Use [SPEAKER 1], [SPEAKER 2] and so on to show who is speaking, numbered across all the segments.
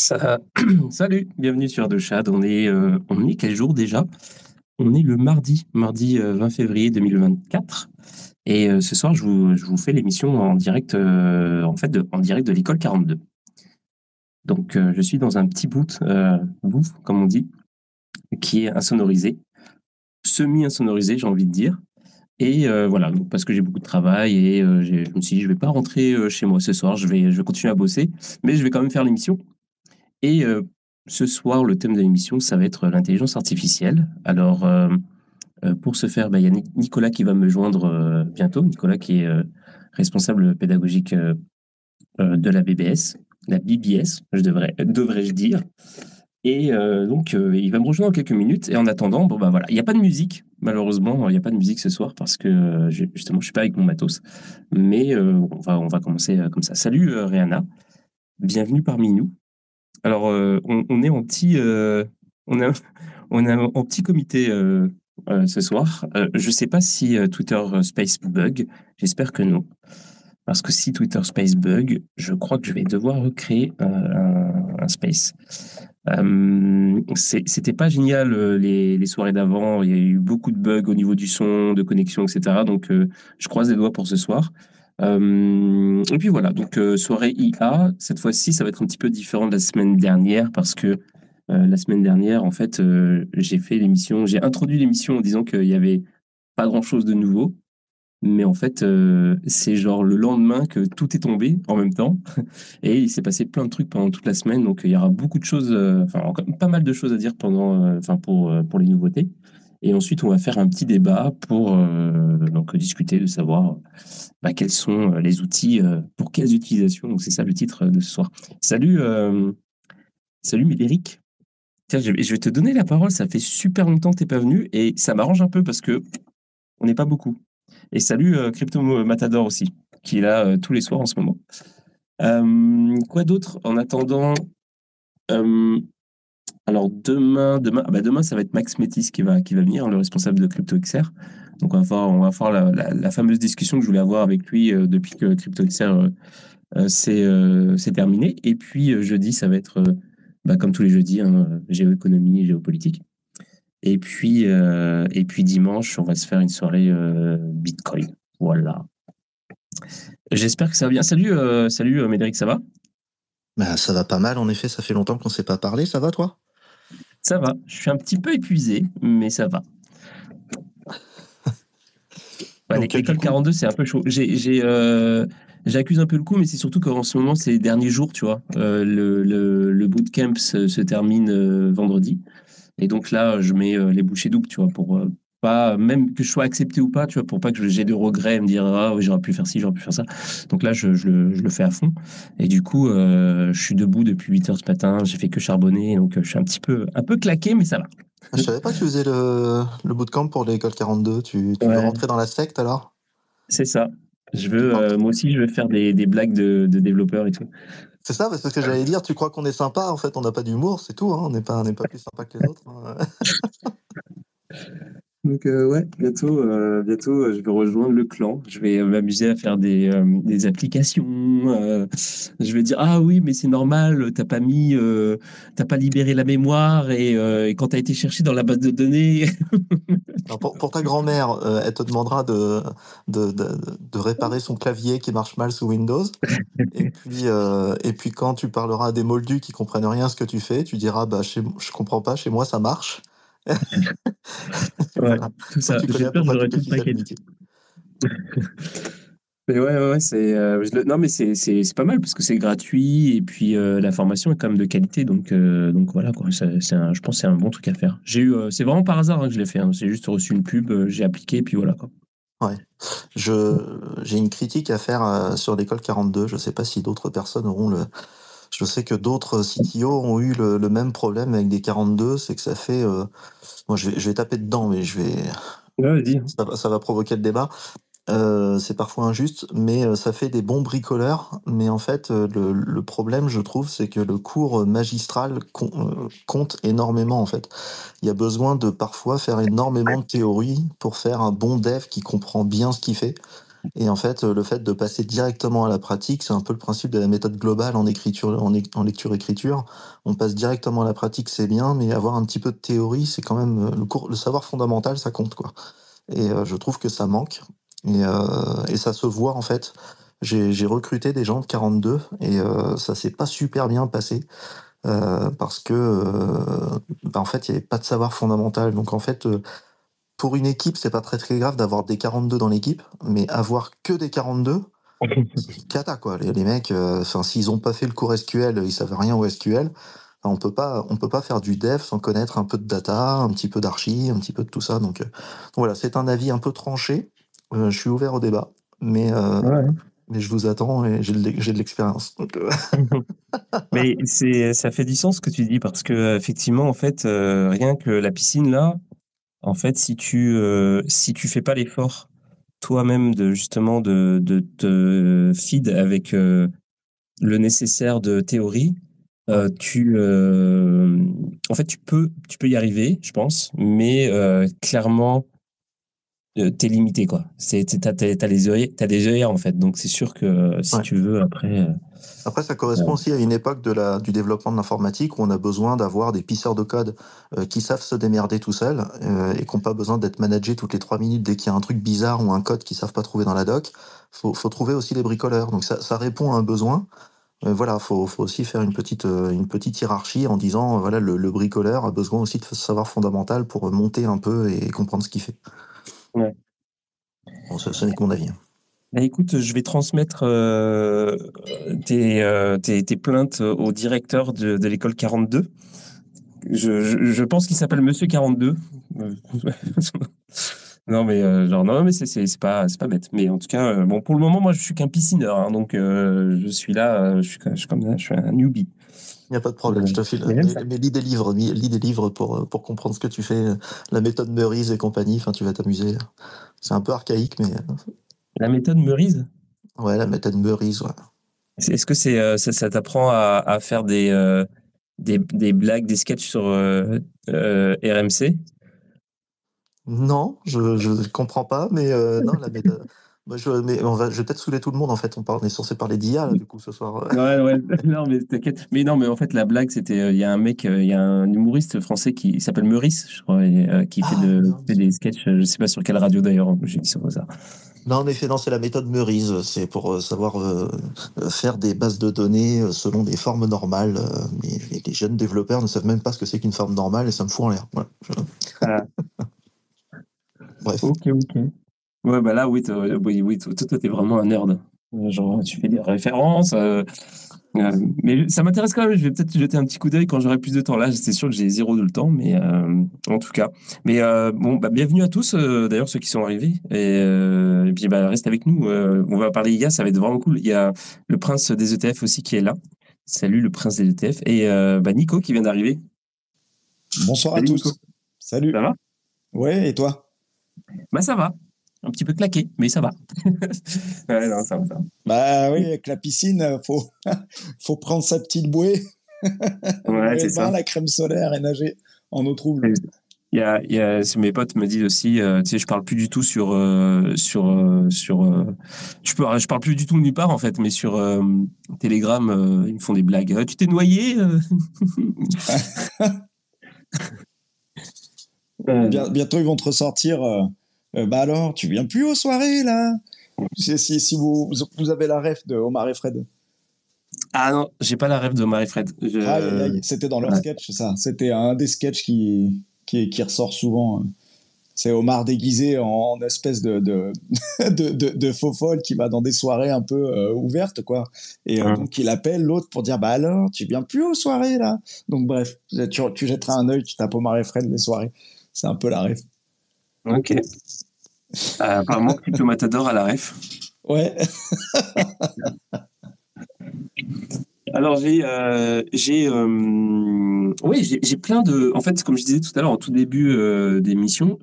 [SPEAKER 1] Salut, bienvenue sur De Chad. On est, euh, on est quel jour déjà? On est le mardi, mardi 20 euh, février 2024. Et euh, ce soir, je vous, je vous fais l'émission en direct, en fait, de, en direct de l'école 42. Donc, je suis dans un petit boot, bouffe, comme on dit, qui est insonorisé, semi-insonorisé, j'ai envie de dire. Et voilà, parce que j'ai beaucoup de travail et je me suis dit, je vais pas rentrer chez moi ce soir, je vais, je vais continuer à bosser, mais je vais quand même faire l'émission. Et euh, ce soir, le thème de l'émission, ça va être l'intelligence artificielle. Alors, euh, euh, pour ce faire, bah, il y a Nicolas qui va me joindre bientôt. Nicolas qui est responsable pédagogique de la BBS, la BBS, je devrais, devrais-je dire. Et donc, il va me rejoindre dans quelques minutes. Et en attendant, bon, bah voilà, il n'y a pas de musique, malheureusement. Il n'y a pas de musique ce soir parce que justement, je ne suis pas avec mon matos. Mais on, va, on va commencer comme ça. Salut Rihanna, bienvenue parmi nous. Alors, euh, on, est en petit, euh, on, en petit comité euh, ce soir. je ne sais pas si Twitter Space bug. J'espère que non. Parce que si Twitter Space bug, je crois que je vais devoir recréer un, space. C'était pas génial les soirées d'avant. Il y a eu beaucoup de bugs au niveau du son, de connexion, etc. Donc, je croise les doigts pour ce soir. Euh, et puis voilà, donc euh, soirée IA, cette fois-ci, ça va être un petit peu différent de la semaine dernière parce que euh, la semaine dernière, en fait, j'ai fait l'émission, j'ai introduit l'émission en disant qu'il n'y avait pas grand-chose de nouveau. Mais en fait, c'est genre le lendemain que tout est tombé en même temps. Et il s'est passé plein de trucs pendant toute la semaine. Donc, il y aura beaucoup de choses, enfin, pas mal de choses à dire pendant, enfin, pour, pour les nouveautés. Et ensuite, on va faire un petit débat pour euh, donc, discuter de savoir bah, quels sont euh, les outils euh, pour quelles utilisations. Donc, c'est ça le titre de ce soir. Salut, salut Médéric. Tiens, je vais te donner la parole. Ça fait super longtemps que tu n'es pas venu et ça m'arrange un peu parce que on n'est pas beaucoup. Et salut Crypto Matador aussi, qui est là tous les soirs en ce moment. quoi d'autre En attendant, alors demain, demain, ah bah demain, ça va être Max Métis qui va, qui va venir, le responsable de CryptoXR. Donc on va faire la, fameuse discussion que je voulais avoir avec lui euh, depuis que CryptoXR euh, euh, c'est terminé. Et puis jeudi, ça va être, bah, comme tous les jeudis, hein, géoéconomie géopolitique. Et puis, dimanche, on va se faire une soirée Bitcoin. Voilà. J'espère que ça va bien. Salut, salut Médéric, ça va?
[SPEAKER 2] Bah, Ça va pas mal, en effet, ça fait longtemps qu'on ne s'est pas parlé. Ça va toi?
[SPEAKER 1] Ça va. Je suis un petit peu épuisé, mais ça va. L'école 42, c'est un peu chaud. Euh, j'accuse un peu le coup, mais c'est surtout qu'en ce moment, c'est les derniers jours, tu vois. Euh, le, le, bootcamp se, termine euh, vendredi. Et donc là, je mets les bouchées doubles, tu vois, pour, pas, même que je sois accepté ou pas, tu vois, pour pas que j'ai de regrets, me dire ah oui, j'aurais pu faire ci, j'aurais pu faire ça. Donc là, je, je, le, je, le, fais à fond. Et du coup, euh, je suis debout depuis 8 heures ce matin, j'ai fait que charbonner, donc euh, je suis un petit peu, un peu claqué, mais ça va.
[SPEAKER 2] Ah, je savais pas que tu faisais le, le bootcamp pour l'école 42. Tu, tu veux rentrer dans la secte alors?
[SPEAKER 1] C'est ça. Je veux, euh, moi aussi, je veux faire des, des blagues de, de développeurs et tout.
[SPEAKER 2] C'est ça, parce que j'allais dire, tu crois qu'on est sympa, en fait, on n'a pas d'humour, c'est tout, hein, on n'est pas, pas plus sympa que les autres. Hein.
[SPEAKER 1] Donc euh, ouais, bientôt, euh, bientôt, euh, je vais rejoindre le clan. Je vais m'amuser à faire des, des applications. je vais dire ah oui, mais c'est normal, t'as pas mis, t'as pas libéré la mémoire et, et quand t'as été cherché dans la base de données.
[SPEAKER 2] pour, ta grand-mère, elle te demandera de, de, de, de, réparer son clavier qui marche mal sous Windows. et puis et puis quand tu parleras à des moldus qui comprennent rien à ce que tu fais, tu diras bah chez, je comprends pas, chez moi ça marche.
[SPEAKER 1] ouais, tout ça. J'ai peur, j'aurais tout Mais ouais, ouais, c'est euh, non, mais c'est pas mal parce que c'est gratuit et puis euh, la formation est quand même de qualité, donc euh, donc voilà quoi. C'est je pense c'est un bon truc à faire. J'ai eu, c'est vraiment par hasard hein, que je l'ai fait. Hein. C'est juste reçu une pub, j'ai appliqué et puis voilà quoi.
[SPEAKER 2] Ouais, je j'ai une critique à faire sur l'école 42. Je sais pas si d'autres personnes auront le je sais que d'autres CTO ont eu le, même problème avec des 42, c'est que ça fait. Euh, moi, je vais, je vais, taper dedans, mais je vais.
[SPEAKER 1] Ouais,
[SPEAKER 2] ça, ça, va provoquer le débat. Euh, c'est parfois injuste, mais euh, ça fait des bons bricoleurs. Mais en fait, le, le problème, je trouve, c'est que le cours magistral compte énormément. En fait, il y a besoin de parfois faire énormément de théorie pour faire un bon dev qui comprend bien ce qu'il fait. Et en fait, le fait de passer directement à la pratique, c'est un peu le principe de la méthode globale en écriture, en, lecture-écriture. On passe directement à la pratique, c'est bien, mais avoir un petit peu de théorie, c'est quand même le, cours, le savoir fondamental, ça compte quoi. Et euh, je trouve que ça manque. Et, euh, et, ça se voit en fait. J'ai recruté des gens de 42 et euh, ça s'est pas super bien passé. parce que bah, en fait il n'y avait pas de savoir fondamental donc en fait pour une équipe, c'est pas très très grave d'avoir des 42 dans l'équipe, mais avoir que des 42, c'est cata quoi. Les, mecs, euh, s'ils ont pas fait le cours SQL, ils savent rien au SQL. on peut pas, on peut pas faire du dev sans connaître un peu de data, un petit peu d'archi, un petit peu de tout ça. Donc, euh, voilà, c'est un avis un peu tranché. Euh, je suis ouvert au débat, mais mais je vous attends et j'ai de l'expérience.
[SPEAKER 1] mais c'est, ça fait du sens ce que tu dis parce que effectivement, en fait, rien que la piscine là, en fait, si tu euh, si tu fais pas l'effort toi-même de justement de, de te feed avec euh, le nécessaire de théorie, euh, tu en fait tu peux tu peux y arriver, je pense, mais clairement t'es limité quoi. C'est t'as, t'as, les œillères, t'as des œillères en fait, donc c'est sûr que si tu veux après
[SPEAKER 2] après, ça correspond aussi à une époque de la, du développement de l'informatique où on a besoin d'avoir des pisseurs de code euh, qui savent se démerder tout seuls euh, et qui n'ont pas besoin d'être managés toutes les trois minutes dès qu'il y a un truc bizarre ou un code qu'ils savent pas trouver dans la doc. Faut, faut trouver aussi les bricoleurs. Donc ça, ça répond à un besoin. Euh, voilà, faut, faut aussi faire une petite, une petite hiérarchie en disant voilà le, le bricoleur a besoin aussi de savoir fondamental pour monter un peu et comprendre ce qu'il fait. Ouais. Bon, ce, ce n'est que mon avis.
[SPEAKER 1] Bah, écoute, je vais transmettre euh, euh, tes, tes, plaintes au directeur de, de l'école 42. Je, je, pense qu'il s'appelle Monsieur 42. non, mais euh, genre, non, mais c'est pas, pas bête. Mais en tout cas, bon, pour le moment, moi, je suis qu'un piscineur. Hein, donc, je suis là, je suis, je suis comme ça, je suis un newbie.
[SPEAKER 2] Il n'y a pas de problème, je te file. Mais, mais, lis des livres, lis des livres pour, pour comprendre ce que tu fais, la méthode Meurice et compagnie, enfin, tu vas t'amuser. C'est un peu archaïque, mais
[SPEAKER 1] la méthode Meurice?
[SPEAKER 2] Ouais, la méthode Meurice, ouais.
[SPEAKER 1] Est-ce que c'est, euh, ça, t'apprend à, faire des, euh, des, des, blagues, des sketchs sur euh, RMC
[SPEAKER 2] Non, je ne comprends pas, mais non, la méthode. Je, mais on va, je vais peut-être saouler tout le monde en fait. On, parle, on est censé parler d'IA du coup ce soir.
[SPEAKER 1] Ouais, ouais. non, mais t'inquiète. Mais non, mais en fait, la blague, c'était. Il y a un mec, il y a un humoriste français qui s'appelle Meurice, je crois, qui fait, ah, de, fait des sketchs. Je sais pas sur quelle radio d'ailleurs, j'ai dit ça.
[SPEAKER 2] Non, en effet, c'est la méthode Meurice. C'est pour euh, savoir euh, faire des bases de données euh, selon des formes normales. mais les, jeunes développeurs ne savent même pas ce que c'est qu'une forme normale et ça me fout en l'air. Ah.
[SPEAKER 1] Bref. Ok, ok. Ouais, bah là, oui, oui, oui toi, t'es vraiment un nerd. Genre, tu fais des références. Euh, mais ça m'intéresse quand même. Je vais peut-être jeter un petit coup d'œil quand j'aurai plus de temps. Là, c'est sûr que j'ai zéro de le temps, mais euh, en tout cas. Mais euh, bon, bah, bienvenue à tous. D'ailleurs, ceux qui sont arrivés. Et, puis, bah, reste avec nous. on va parler IA. Ça va être vraiment cool. Il y a le prince des ETF aussi qui est là. Salut, le prince des ETF. Et bah, Nico qui vient d'arriver.
[SPEAKER 3] Bonsoir à tous. Salut.
[SPEAKER 1] Ça va?
[SPEAKER 3] Ouais. Et toi?
[SPEAKER 1] Bah, ça va un petit peu claqué, mais ça va.
[SPEAKER 3] ouais, non, ça va, Bah oui, avec la piscine, faut faut prendre sa petite bouée, ouais, c'est ça. la crème solaire et nager en eau trouble.
[SPEAKER 1] Il y a, il y a, mes potes me disent aussi, euh, tu sais, je parle plus du tout sur euh, sur euh, sur, je peux, je parle plus du tout nulle part en fait, mais sur Telegram, ils me font des blagues. tu t'es noyé
[SPEAKER 3] Bientôt, ils vont te ressortir euh, bah alors, tu viens plus aux soirées là si, si, vous, vous avez la ref de Omar et Fred.
[SPEAKER 1] Ah non, j'ai pas la ref de Omar et Fred.
[SPEAKER 3] C'était dans leur sketch, ça. C'était un des sketchs qui, qui, qui ressort souvent. C'est Omar déguisé en, espèce de de, de, de, faux folle qui va dans des soirées un peu euh, ouvertes, quoi. Et euh, donc, il appelle l'autre pour dire Bah alors, tu viens plus aux soirées, là Donc, bref, tu, tu jetteras un œil, tu tapes Omar et Fred les soirées. C'est un peu la ref.
[SPEAKER 1] Ok. Euh, apparemment, Crypto Matador à la ref.
[SPEAKER 3] Ouais.
[SPEAKER 1] Alors j'ai euh, j'ai euh, oui j'ai plein de en fait comme je disais tout à l'heure en tout début d'émission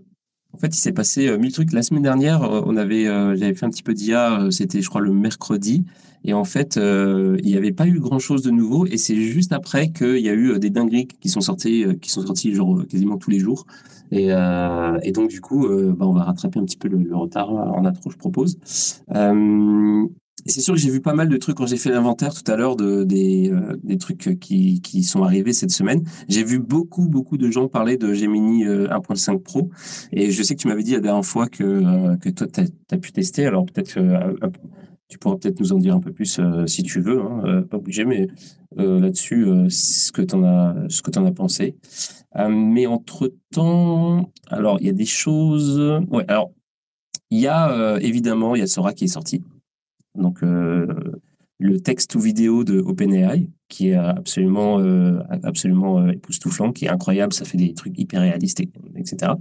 [SPEAKER 1] En fait, il s'est passé mille trucs. La semaine dernière, on avait, j'avais fait un petit peu d'IA. C'était, je crois, le mercredi. Et en fait, il n'y avait pas eu grand-chose de nouveau. Et c'est juste après qu'il y a eu des dingueries qui sont sorties, qui sont sorties genre quasiment tous les jours. Et, et donc du coup, bah, on va rattraper un petit peu le, retard en intro, je propose c'est sûr que j'ai vu pas mal de trucs quand j'ai fait l'inventaire tout à l'heure de, des, euh, des trucs qui, qui sont arrivés cette semaine. J'ai vu beaucoup, beaucoup de gens parler de Gemini 1.5 euh, Pro. Et je sais que tu m'avais dit la dernière fois que, euh, que toi, tu as, pu tester. Alors peut-être que tu pourras peut-être nous en dire un peu plus si tu veux. Hein, pas obligé, mais là-dessus, ce que tu en, as, en as pensé. mais entre-temps, alors il y a des choses... Ouais, alors il y a évidemment, il y a Sora qui est sorti donc euh, le texte ou vidéo de OpenAI, qui est absolument, euh, absolument euh, époustouflant, qui est incroyable, ça fait des trucs hyper réalistes, etc.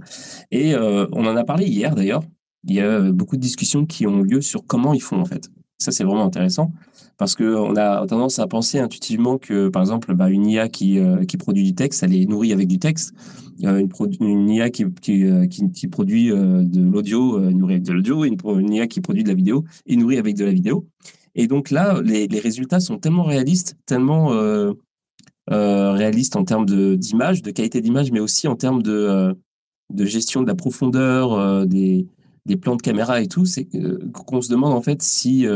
[SPEAKER 1] Et on en a parlé hier d'ailleurs. Il y a beaucoup de discussions qui ont lieu sur comment ils font en fait. Ça, c'est vraiment intéressant parce qu'on a tendance à penser intuitivement que, par exemple, bah, une IA qui, qui produit du texte, elle est nourrie avec du texte. Une, une, IA qui, qui, produit de l'audio, nourrie avec de l'audio, une, IA qui produit de la vidéo est nourrie avec de la vidéo. Et donc là, les, résultats sont tellement réalistes, tellement euh, réalistes en termes d'image, de, qualité d'image, mais aussi en termes de, gestion de la profondeur, des, plans de caméra et tout, qu'on se demande en fait si,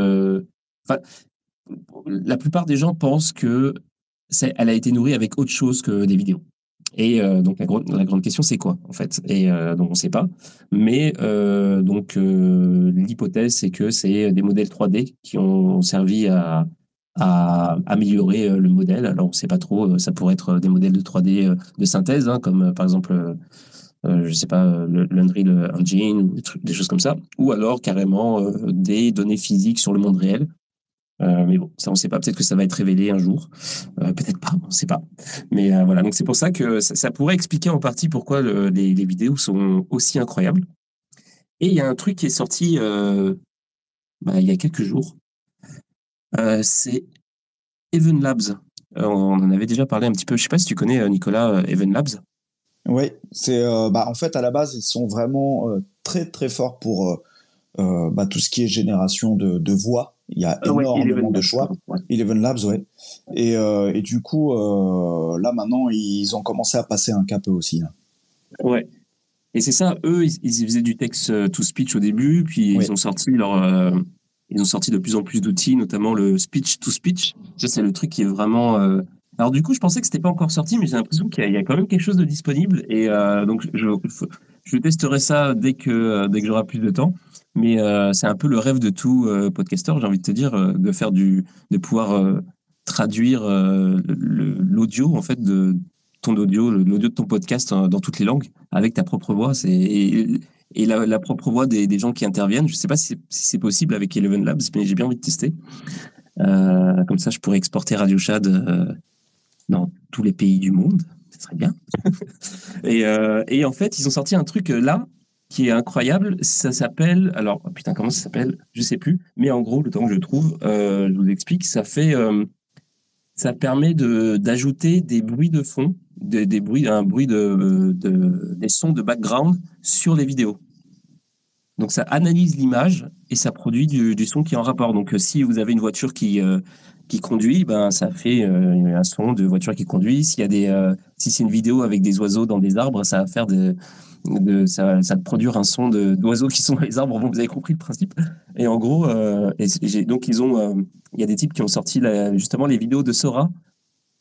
[SPEAKER 1] la plupart des gens pensent que elle a été nourrie avec autre chose que des vidéos. Et euh, donc la, grande question c'est quoi en fait? Et euh, donc on ne sait pas. Mais euh, donc l'hypothèse c'est que c'est des modèles 3D qui ont servi à, améliorer le modèle. Alors on ne sait pas trop. Ça pourrait être des modèles de 3D de synthèse, hein, comme par exemple je je sais pas, l'Unreal Engine des choses comme ça, ou alors carrément des données physiques sur le monde réel euh, mais bon, ça, on ne sait pas. Peut-être que ça va être révélé un jour. Euh, peut-être pas, on ne sait pas. Mais euh, voilà, donc c'est pour ça que ça, pourrait expliquer en partie pourquoi les, vidéos sont aussi incroyables. Et il y a un truc qui est sorti bah, il y a quelques jours. c'est Even Labs. on en avait déjà parlé un petit peu. Je ne sais pas si tu connais Nicolas Even Labs.
[SPEAKER 3] Oui, c'est bah, en fait à la base ils sont vraiment très très forts pour bah, tout ce qui est génération de, de voix il y a ah énormément de choix. Eleven Labs, ouais. Et, euh, et du coup, euh, là maintenant, ils ont commencé à passer un cap eux aussi. Hein.
[SPEAKER 1] Ouais. Et c'est ça, eux, ils, faisaient du text euh, to speech au début, puis ils ont sorti leur, ils ont sorti de plus en plus d'outils, notamment le speech to speech. Ça, c'est le truc qui est vraiment. Alors du coup, je pensais que c'était pas encore sorti, mais j'ai l'impression qu'il y, a quand même quelque chose de disponible. Et donc, je, je, testerai ça dès que dès que j'aurai plus de temps. Mais euh, c'est un peu le rêve de tout euh, podcasteur, j'ai envie de te dire, euh, de faire du, de pouvoir traduire l'audio en fait de ton audio, l'audio de ton podcast dans toutes les langues avec ta propre voix. C'est et, la, propre voix des, gens qui interviennent. Je ne sais pas si c'est possible avec Eleven Labs, mais j'ai bien envie de tester. comme ça, je pourrais exporter Radio Shad dans tous les pays du monde. Ce serait bien. et, et, en fait, ils ont sorti un truc là qui est incroyable. Ça s'appelle, alors putain, comment ça s'appelle? Je sais plus. Mais en gros, le temps que je trouve, euh, je vous explique. Ça fait, euh, ça permet de d'ajouter des bruits de fond, des, bruits, un bruit de, de, des sons de background sur les vidéos. Donc ça analyse l'image et ça produit du, son qui est en rapport. Donc euh, si vous avez une voiture qui qui conduit, ben ça fait un son de voiture qui conduit. S'il y a des, si c'est une vidéo avec des oiseaux dans des arbres, ça va faire des de, ça, ça produire un son d'oiseaux qui sont dans les arbres. vous avez compris le principe. Et en gros, euh, donc ils ont, euh, il y a des types qui ont sorti justement les vidéos de Sora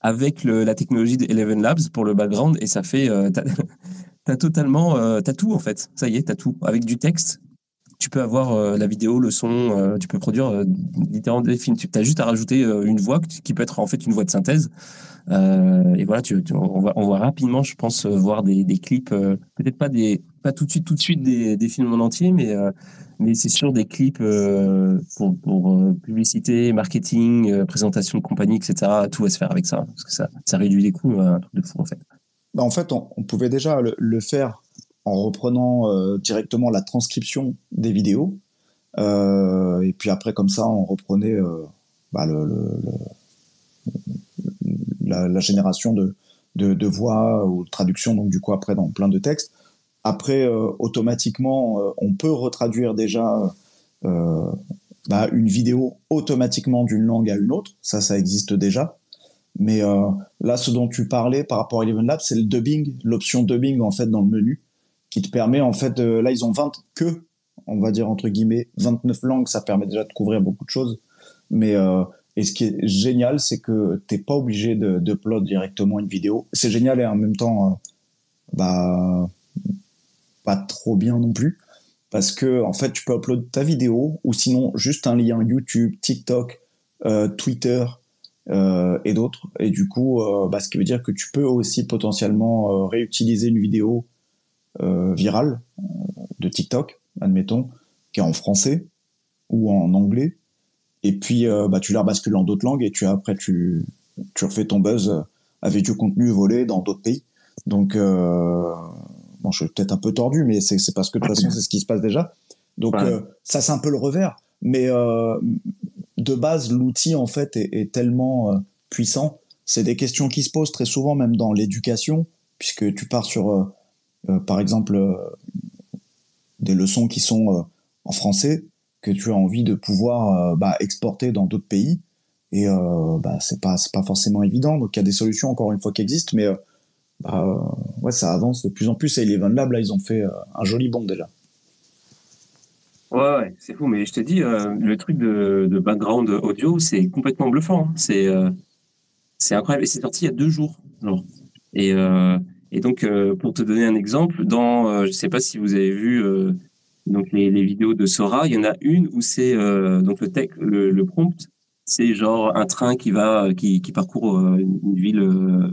[SPEAKER 1] avec la technologie de Eleven Labs pour le background et ça fait, euh, t'as totalement, t'as tout en fait. Ça y est, t'as tout avec du texte. Tu peux avoir la vidéo, le son, tu peux produire littéralement des films. Tu as juste à rajouter une voix qui peut être en fait une voix de synthèse euh, et voilà, on, va, on va rapidement, je pense, euh, voir des, clips, euh, peut-être pas tout de suite, tout de suite des, films en entier, mais c'est sûr des clips pour, publicité, marketing, présentation de compagnie, etc. Tout va se faire avec ça, parce que ça, ça réduit les coûts, un truc de fou en fait.
[SPEAKER 3] Bah en fait, on, pouvait déjà le, faire en reprenant directement la transcription des vidéos, et puis après comme ça, on reprenait bah, le, le la, génération de, voix ou traduction, donc du coup après dans plein de textes. Après, automatiquement, on peut retraduire déjà bah, une vidéo automatiquement d'une langue à une autre. Ça, ça existe déjà. Mais là, ce dont tu parlais par rapport à Eleven Labs, c'est le dubbing, l'option dubbing en fait dans le menu, qui te permet en fait, là ils ont 20 que, on va dire entre guillemets, 29 langues, ça permet déjà de couvrir beaucoup de choses. Mais et ce qui est génial, c'est que t'es pas obligé de, de directement une vidéo. C'est génial et en même temps, euh, bah, pas trop bien non plus. Parce que, en fait, tu peux upload ta vidéo ou sinon juste un lien YouTube, TikTok, euh, Twitter euh, et d'autres. Et du coup, bah, ce qui veut dire que tu peux aussi potentiellement réutiliser une vidéo virale de TikTok, admettons, qui est en français ou en anglais et puis euh, bah, tu la rebascules en d'autres langues et tu après tu tu refais ton buzz avec du contenu volé dans d'autres pays. Donc euh, bon, je suis peut-être un peu tordu, mais c'est parce que de toute façon c'est ce qui se passe déjà. Donc euh, ça c'est un peu le revers, mais euh, de base l'outil en fait est, est tellement euh, puissant. C'est des questions qui se posent très souvent même dans l'éducation, puisque tu pars sur par exemple des leçons qui sont en français que tu as envie de pouvoir euh, bah, exporter dans d'autres pays. Et euh, bah, c'est pas forcément évident. Donc il y a des solutions encore une fois qui existent, mais euh, bah, ouais, ça avance de plus en plus. Et Eleven Lab là, ils ont fait un joli bond déjà.
[SPEAKER 1] Ouais, c'est fou. Mais je te dis, le truc de, background audio, c'est complètement bluffant. Hein. C'est c'est incroyable. Et c'est sorti il y a deux jours. Et, et donc, pour te donner un exemple, dans, je sais pas si vous avez vu donc les, vidéos de Sora, il y en a une où c'est euh, donc le, tech, le, prompt, c'est genre un train qui va qui, qui parcourt euh, une ville, euh,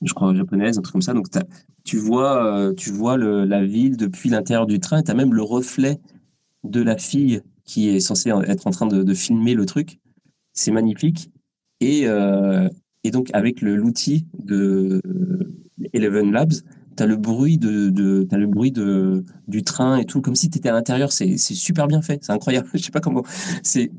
[SPEAKER 1] je crois japonaise, un truc comme ça. Donc tu vois tu vois la ville depuis l'intérieur du train. Tu as même le reflet de la fille qui est censée être en train de, de filmer le truc. C'est magnifique. Et, et donc avec l'outil de Eleven Labs, t'as le bruit de, as le bruit de du train et tout comme si tu étais à l'intérieur. C'est super bien fait. C'est incroyable. Je sais pas comment. C'est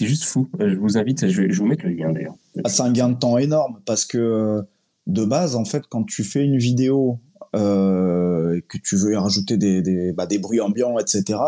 [SPEAKER 1] juste fou. Je vous invite je je vous mettre le lien d'ailleurs.
[SPEAKER 3] Ah, c'est un gain de temps énorme parce que de base en fait quand tu fais une vidéo euh, et que tu veux y rajouter des des, bah, bruits ambiants etc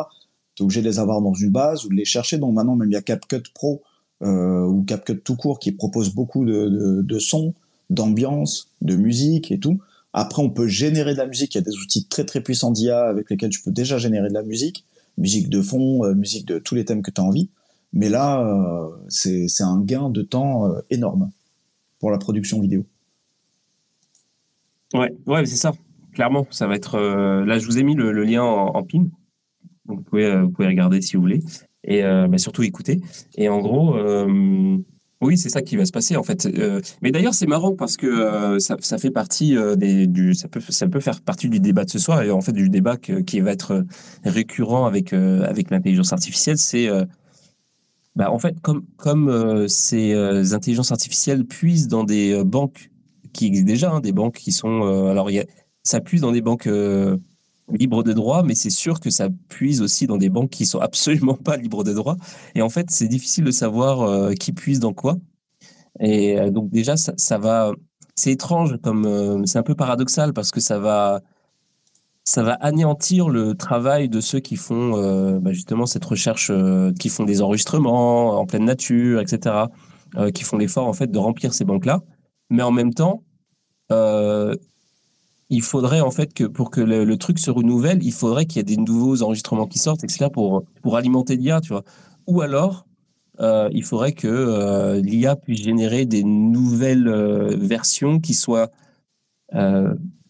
[SPEAKER 3] tu es obligé de les avoir dans une base ou de les chercher. Donc maintenant même il y a CapCut Pro euh, ou CapCut tout court qui propose beaucoup de, de sons d'ambiance de musique et tout après, on peut générer de la musique. Il y a des outils très très puissants d'IA avec lesquels tu peux déjà générer de la musique, musique de fond, euh, musique de tous les thèmes que tu as envie. Mais là, euh, c'est un gain de temps euh, énorme pour la production vidéo.
[SPEAKER 1] Ouais, ouais, c'est ça. Clairement, ça va être. là, je vous ai mis le, lien en, pin. Donc, vous pouvez, vous pouvez regarder si vous voulez. Et bah, surtout écouter. Et en gros, oui, c'est ça qui va se passer en fait. Euh, mais d'ailleurs, c'est marrant parce que euh, ça, fait partie euh, des, du, ça peut, faire partie du débat de ce soir et en fait du débat qui va être récurrent avec avec l'intelligence artificielle. C'est bah, en fait comme comme ces intelligences artificielles puisent dans des banques qui existent déjà, hein, des banques qui sont alors ça puise dans des banques libre de droit, mais c'est sûr que ça puise aussi dans des banques qui sont absolument pas libres de droit. Et en fait, c'est difficile de savoir euh, qui puise dans quoi. Et euh, donc déjà, ça, va, c'est étrange, comme euh, c'est un peu paradoxal parce que ça va, ça va anéantir le travail de ceux qui font bah, justement cette recherche, qui font des enregistrements en pleine nature, etc., qui font l'effort en fait de remplir ces banques-là. Mais en même temps, il faudrait en fait que pour que le, truc se renouvelle, il faudrait qu'il y ait des nouveaux enregistrements qui sortent, etc. pour pour alimenter l'IA, tu vois. Ou alors, euh, il faudrait que euh, l'IA puisse générer des nouvelles euh, versions qui soient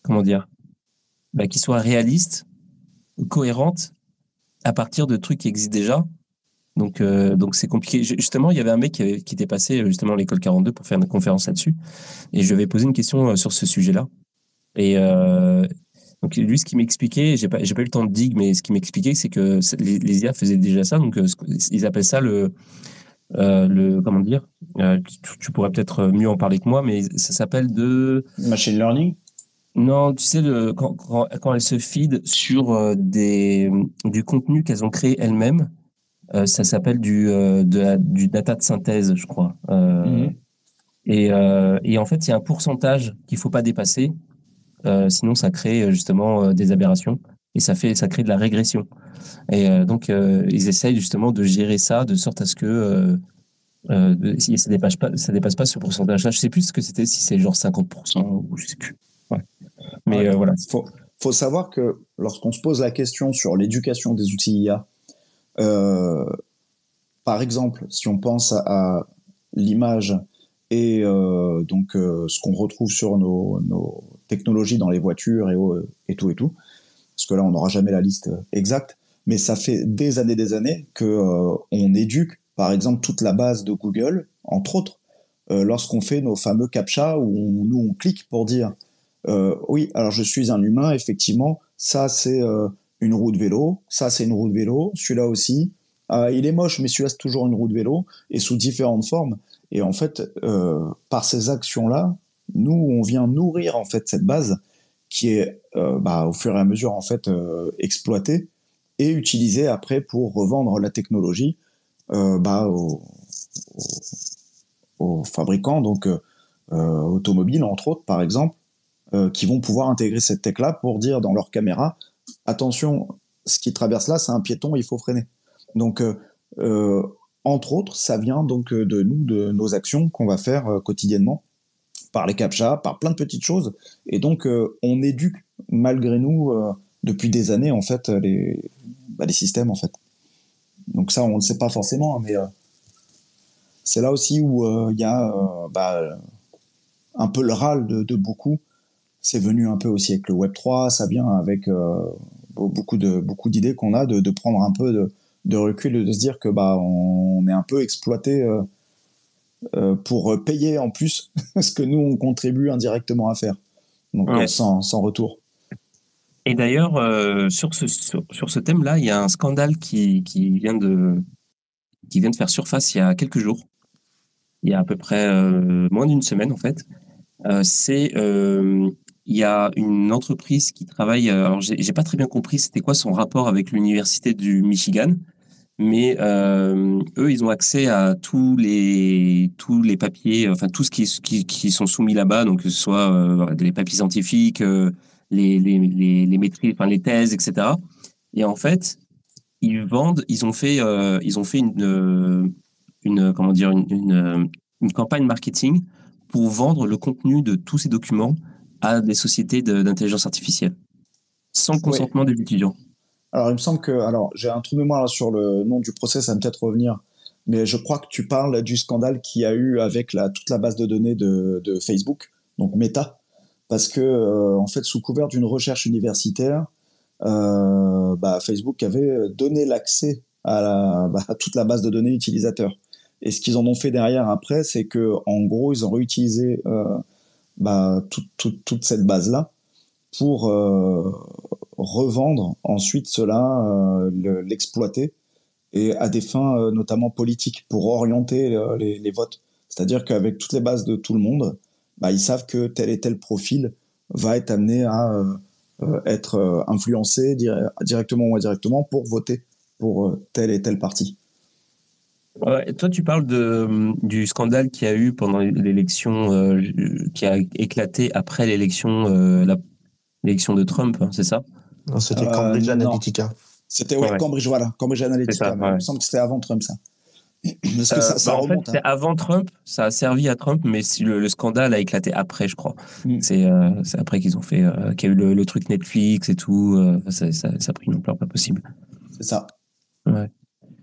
[SPEAKER 1] comment dire, bah, qui soient réalistes, cohérentes à partir de trucs qui existent déjà. Donc, donc c'est compliqué. Justement, il y avait un mec qui, qui était passé justement à l'école 42 pour faire une conférence là-dessus, et je lui avais posé une question sur ce sujet-là. Et euh, donc lui, ce qui m'expliquait, j'ai pas, j'ai pas eu le temps de dig, mais ce qui m'expliquait, c'est que les, les, IA faisaient déjà ça. Donc euh, ils appellent ça le, euh, le comment dire tu, pourrais peut-être mieux en parler que moi, mais ça s'appelle de
[SPEAKER 3] machine learning?
[SPEAKER 1] Non, tu sais, le, quand, quand, quand, elles se feed sur des, du contenu qu'elles ont créé elles-mêmes, euh, ça s'appelle du, de la, du data de synthèse, je crois. Mm-hmm. et, et en fait, il y a un pourcentage qu'il faut pas dépasser sinon ça crée justement des aberrations et ça fait ça crée de la régression. Et donc ils essayent justement de gérer ça de sorte à ce que ça dépasse pas ça dépasse pas ce pourcentage-là. Je sais plus ce que c'était si c'est genre 50% ou je sais plus.
[SPEAKER 3] Mais voilà. Faut faut savoir que lorsqu'on se pose la question sur l'éducation des outils IA, par exemple, si on pense à l'image et euh, donc euh, ce qu'on retrouve sur nos, nos, technologies dans les voitures et, et, tout et tout. Parce que là, on n'aura jamais la liste exacte, mais ça fait des années, des années que euh, on éduque, par exemple, toute la base de Google, entre autres, lorsqu'on fait nos fameux captcha où on, nous on clique pour dire oui, alors je suis un humain, effectivement, ça c'est une roue de vélo, ça c'est une roue de vélo, celui-là aussi. il est moche, mais celui-là c'est toujours une roue de vélo et sous différentes formes. Et en fait, euh, par ces actions-là, nous, on vient nourrir en fait cette base qui est euh, bah, au fur et à mesure en fait euh, exploitée et utilisée après pour revendre la technologie bah, aux, fabricants donc automobiles entre autres par exemple qui vont pouvoir intégrer cette tech là pour dire dans leur caméra attention ce qui traverse là c'est un piéton il faut freiner donc entre autres, ça vient donc euh, de nous, de nos actions qu'on va faire euh, quotidiennement, par les captcha, par plein de petites choses. Et donc, euh, on éduque malgré nous depuis des années en fait les, bah, les systèmes en fait. Donc ça, on ne sait pas forcément, hein, mais c'est là aussi où il y a bah, un peu le râle de, beaucoup. C'est venu un peu aussi avec le Web 3, ça vient avec beaucoup de beaucoup d'idées qu'on a de, de, prendre un peu de, de recul de se dire que bah on est un peu exploité euh, euh, pour payer en plus ce que nous on contribue indirectement à faire. Donc euh, sans, sans, retour.
[SPEAKER 1] Et d'ailleurs sur ce sur, ce thème là il y a un scandale qui, qui, vient de qui vient de faire surface il y a quelques jours. Il y a à peu près moins d'une semaine en fait. C'est il y a une entreprise qui travaille. Alors, j'ai pas très bien compris c'était quoi son rapport avec l'université du Michigan, mais euh, eux, ils ont accès à tous les tous les papiers, enfin tout ce qui qui, qui sont soumis là-bas, donc que ce soit euh, les papiers scientifiques, euh, les les les, les maîtrises, enfin les thèses, etc. Et en fait, ils vendent, ils ont fait ils ont fait une une comment dire une, une, une campagne marketing pour vendre le contenu de tous ces documents à des sociétés d'intelligence artificielle sans consentement des étudiants.
[SPEAKER 3] Alors, il me semble que. Alors, j'ai un trou de mémoire sur le nom du procès, ça va peut-être revenir. Mais je crois que tu parles du scandale qu'il y a eu avec la, toute la base de données de, Facebook, donc Meta. Parce que, euh, en fait, sous couvert d'une recherche universitaire, euh, bah, Facebook avait donné l'accès à, bah, à, toute la base de données utilisateurs. Et ce qu'ils en ont fait derrière après, c'est que en gros, ils ont réutilisé euh, bah, toute cette base-là pour revendre ensuite cela, euh, l'exploiter et à des fins euh, notamment politiques pour orienter euh, les, votes. C'est-à-dire qu'avec toutes les bases de tout le monde, bah, ils savent que tel et tel profil va être amené à être influencé directement ou indirectement pour voter pour tel et tel parti.
[SPEAKER 1] toi, tu parles de, du scandale qui a eu pendant l'élection, qui a éclaté après l'élection, l'élection de Trump, hein, c'est ça?
[SPEAKER 2] Non, c'était Cambridge euh, Analytica.
[SPEAKER 3] C'était ouais, Cambridge, voilà, Cambridge Analytica. Il me semble que c'était avant Trump, ça.
[SPEAKER 1] Parce que ça, bah, remonte. En fait, hein. avant Trump, ça a servi à Trump, mais le, le scandale a éclaté après, je crois. Mm. Euh, c'est après qu'ils ont fait, euh, qu'il y a eu le, truc Netflix et tout. ça, ça, a pris une ampleur pas possible.
[SPEAKER 3] C'est ça.
[SPEAKER 1] Ouais.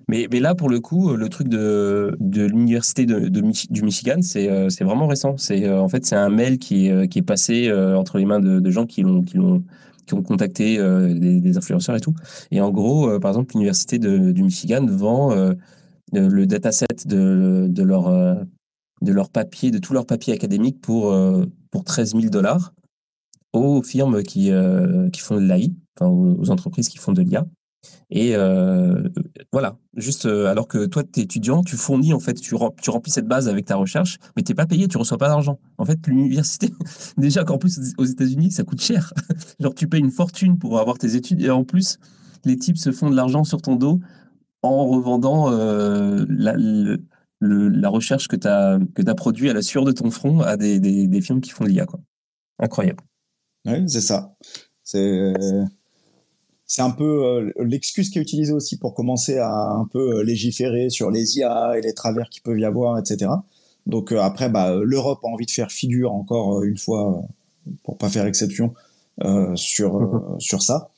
[SPEAKER 1] Mais, mais, là, pour le coup, le truc de, de l'université de, du Michigan, c'est vraiment récent. C'est en fait, c'est un mail qui est, qui est passé entre les mains de, de gens qui l'ont qui ont contacté euh, des, influenceurs et tout. Et en gros, euh, par exemple, l'université du Michigan vend euh, le dataset de, de leur de leur papier, de tous leurs papiers académiques pour pour 13 000 dollars aux firmes qui qui font de l'AI, aux entreprises qui font de l'IA. Et euh, voilà, juste euh, alors que toi, tu es étudiant, tu fournis, en fait, tu, remplis cette base avec ta recherche, mais tu pas payé, tu reçois pas d'argent. En fait, l'université, déjà qu'en plus aux États-Unis, ça coûte cher. Genre, tu payes une fortune pour avoir tes études, et en plus, les types se font de l'argent sur ton dos en revendant euh, la, recherche que tu as, que as produit à la sueur de ton front à des, des, des firmes qui font l'IA. Incroyable.
[SPEAKER 3] Oui, c'est ça. C'est c'est un peu euh, l'excuse qui est utilisée aussi pour commencer à un peu euh, légiférer sur les IA et les travers qu'il peut y avoir, etc. Donc euh, après, bah, l'Europe a envie de faire figure encore une fois, pour pas faire exception sur mhm. sur ça.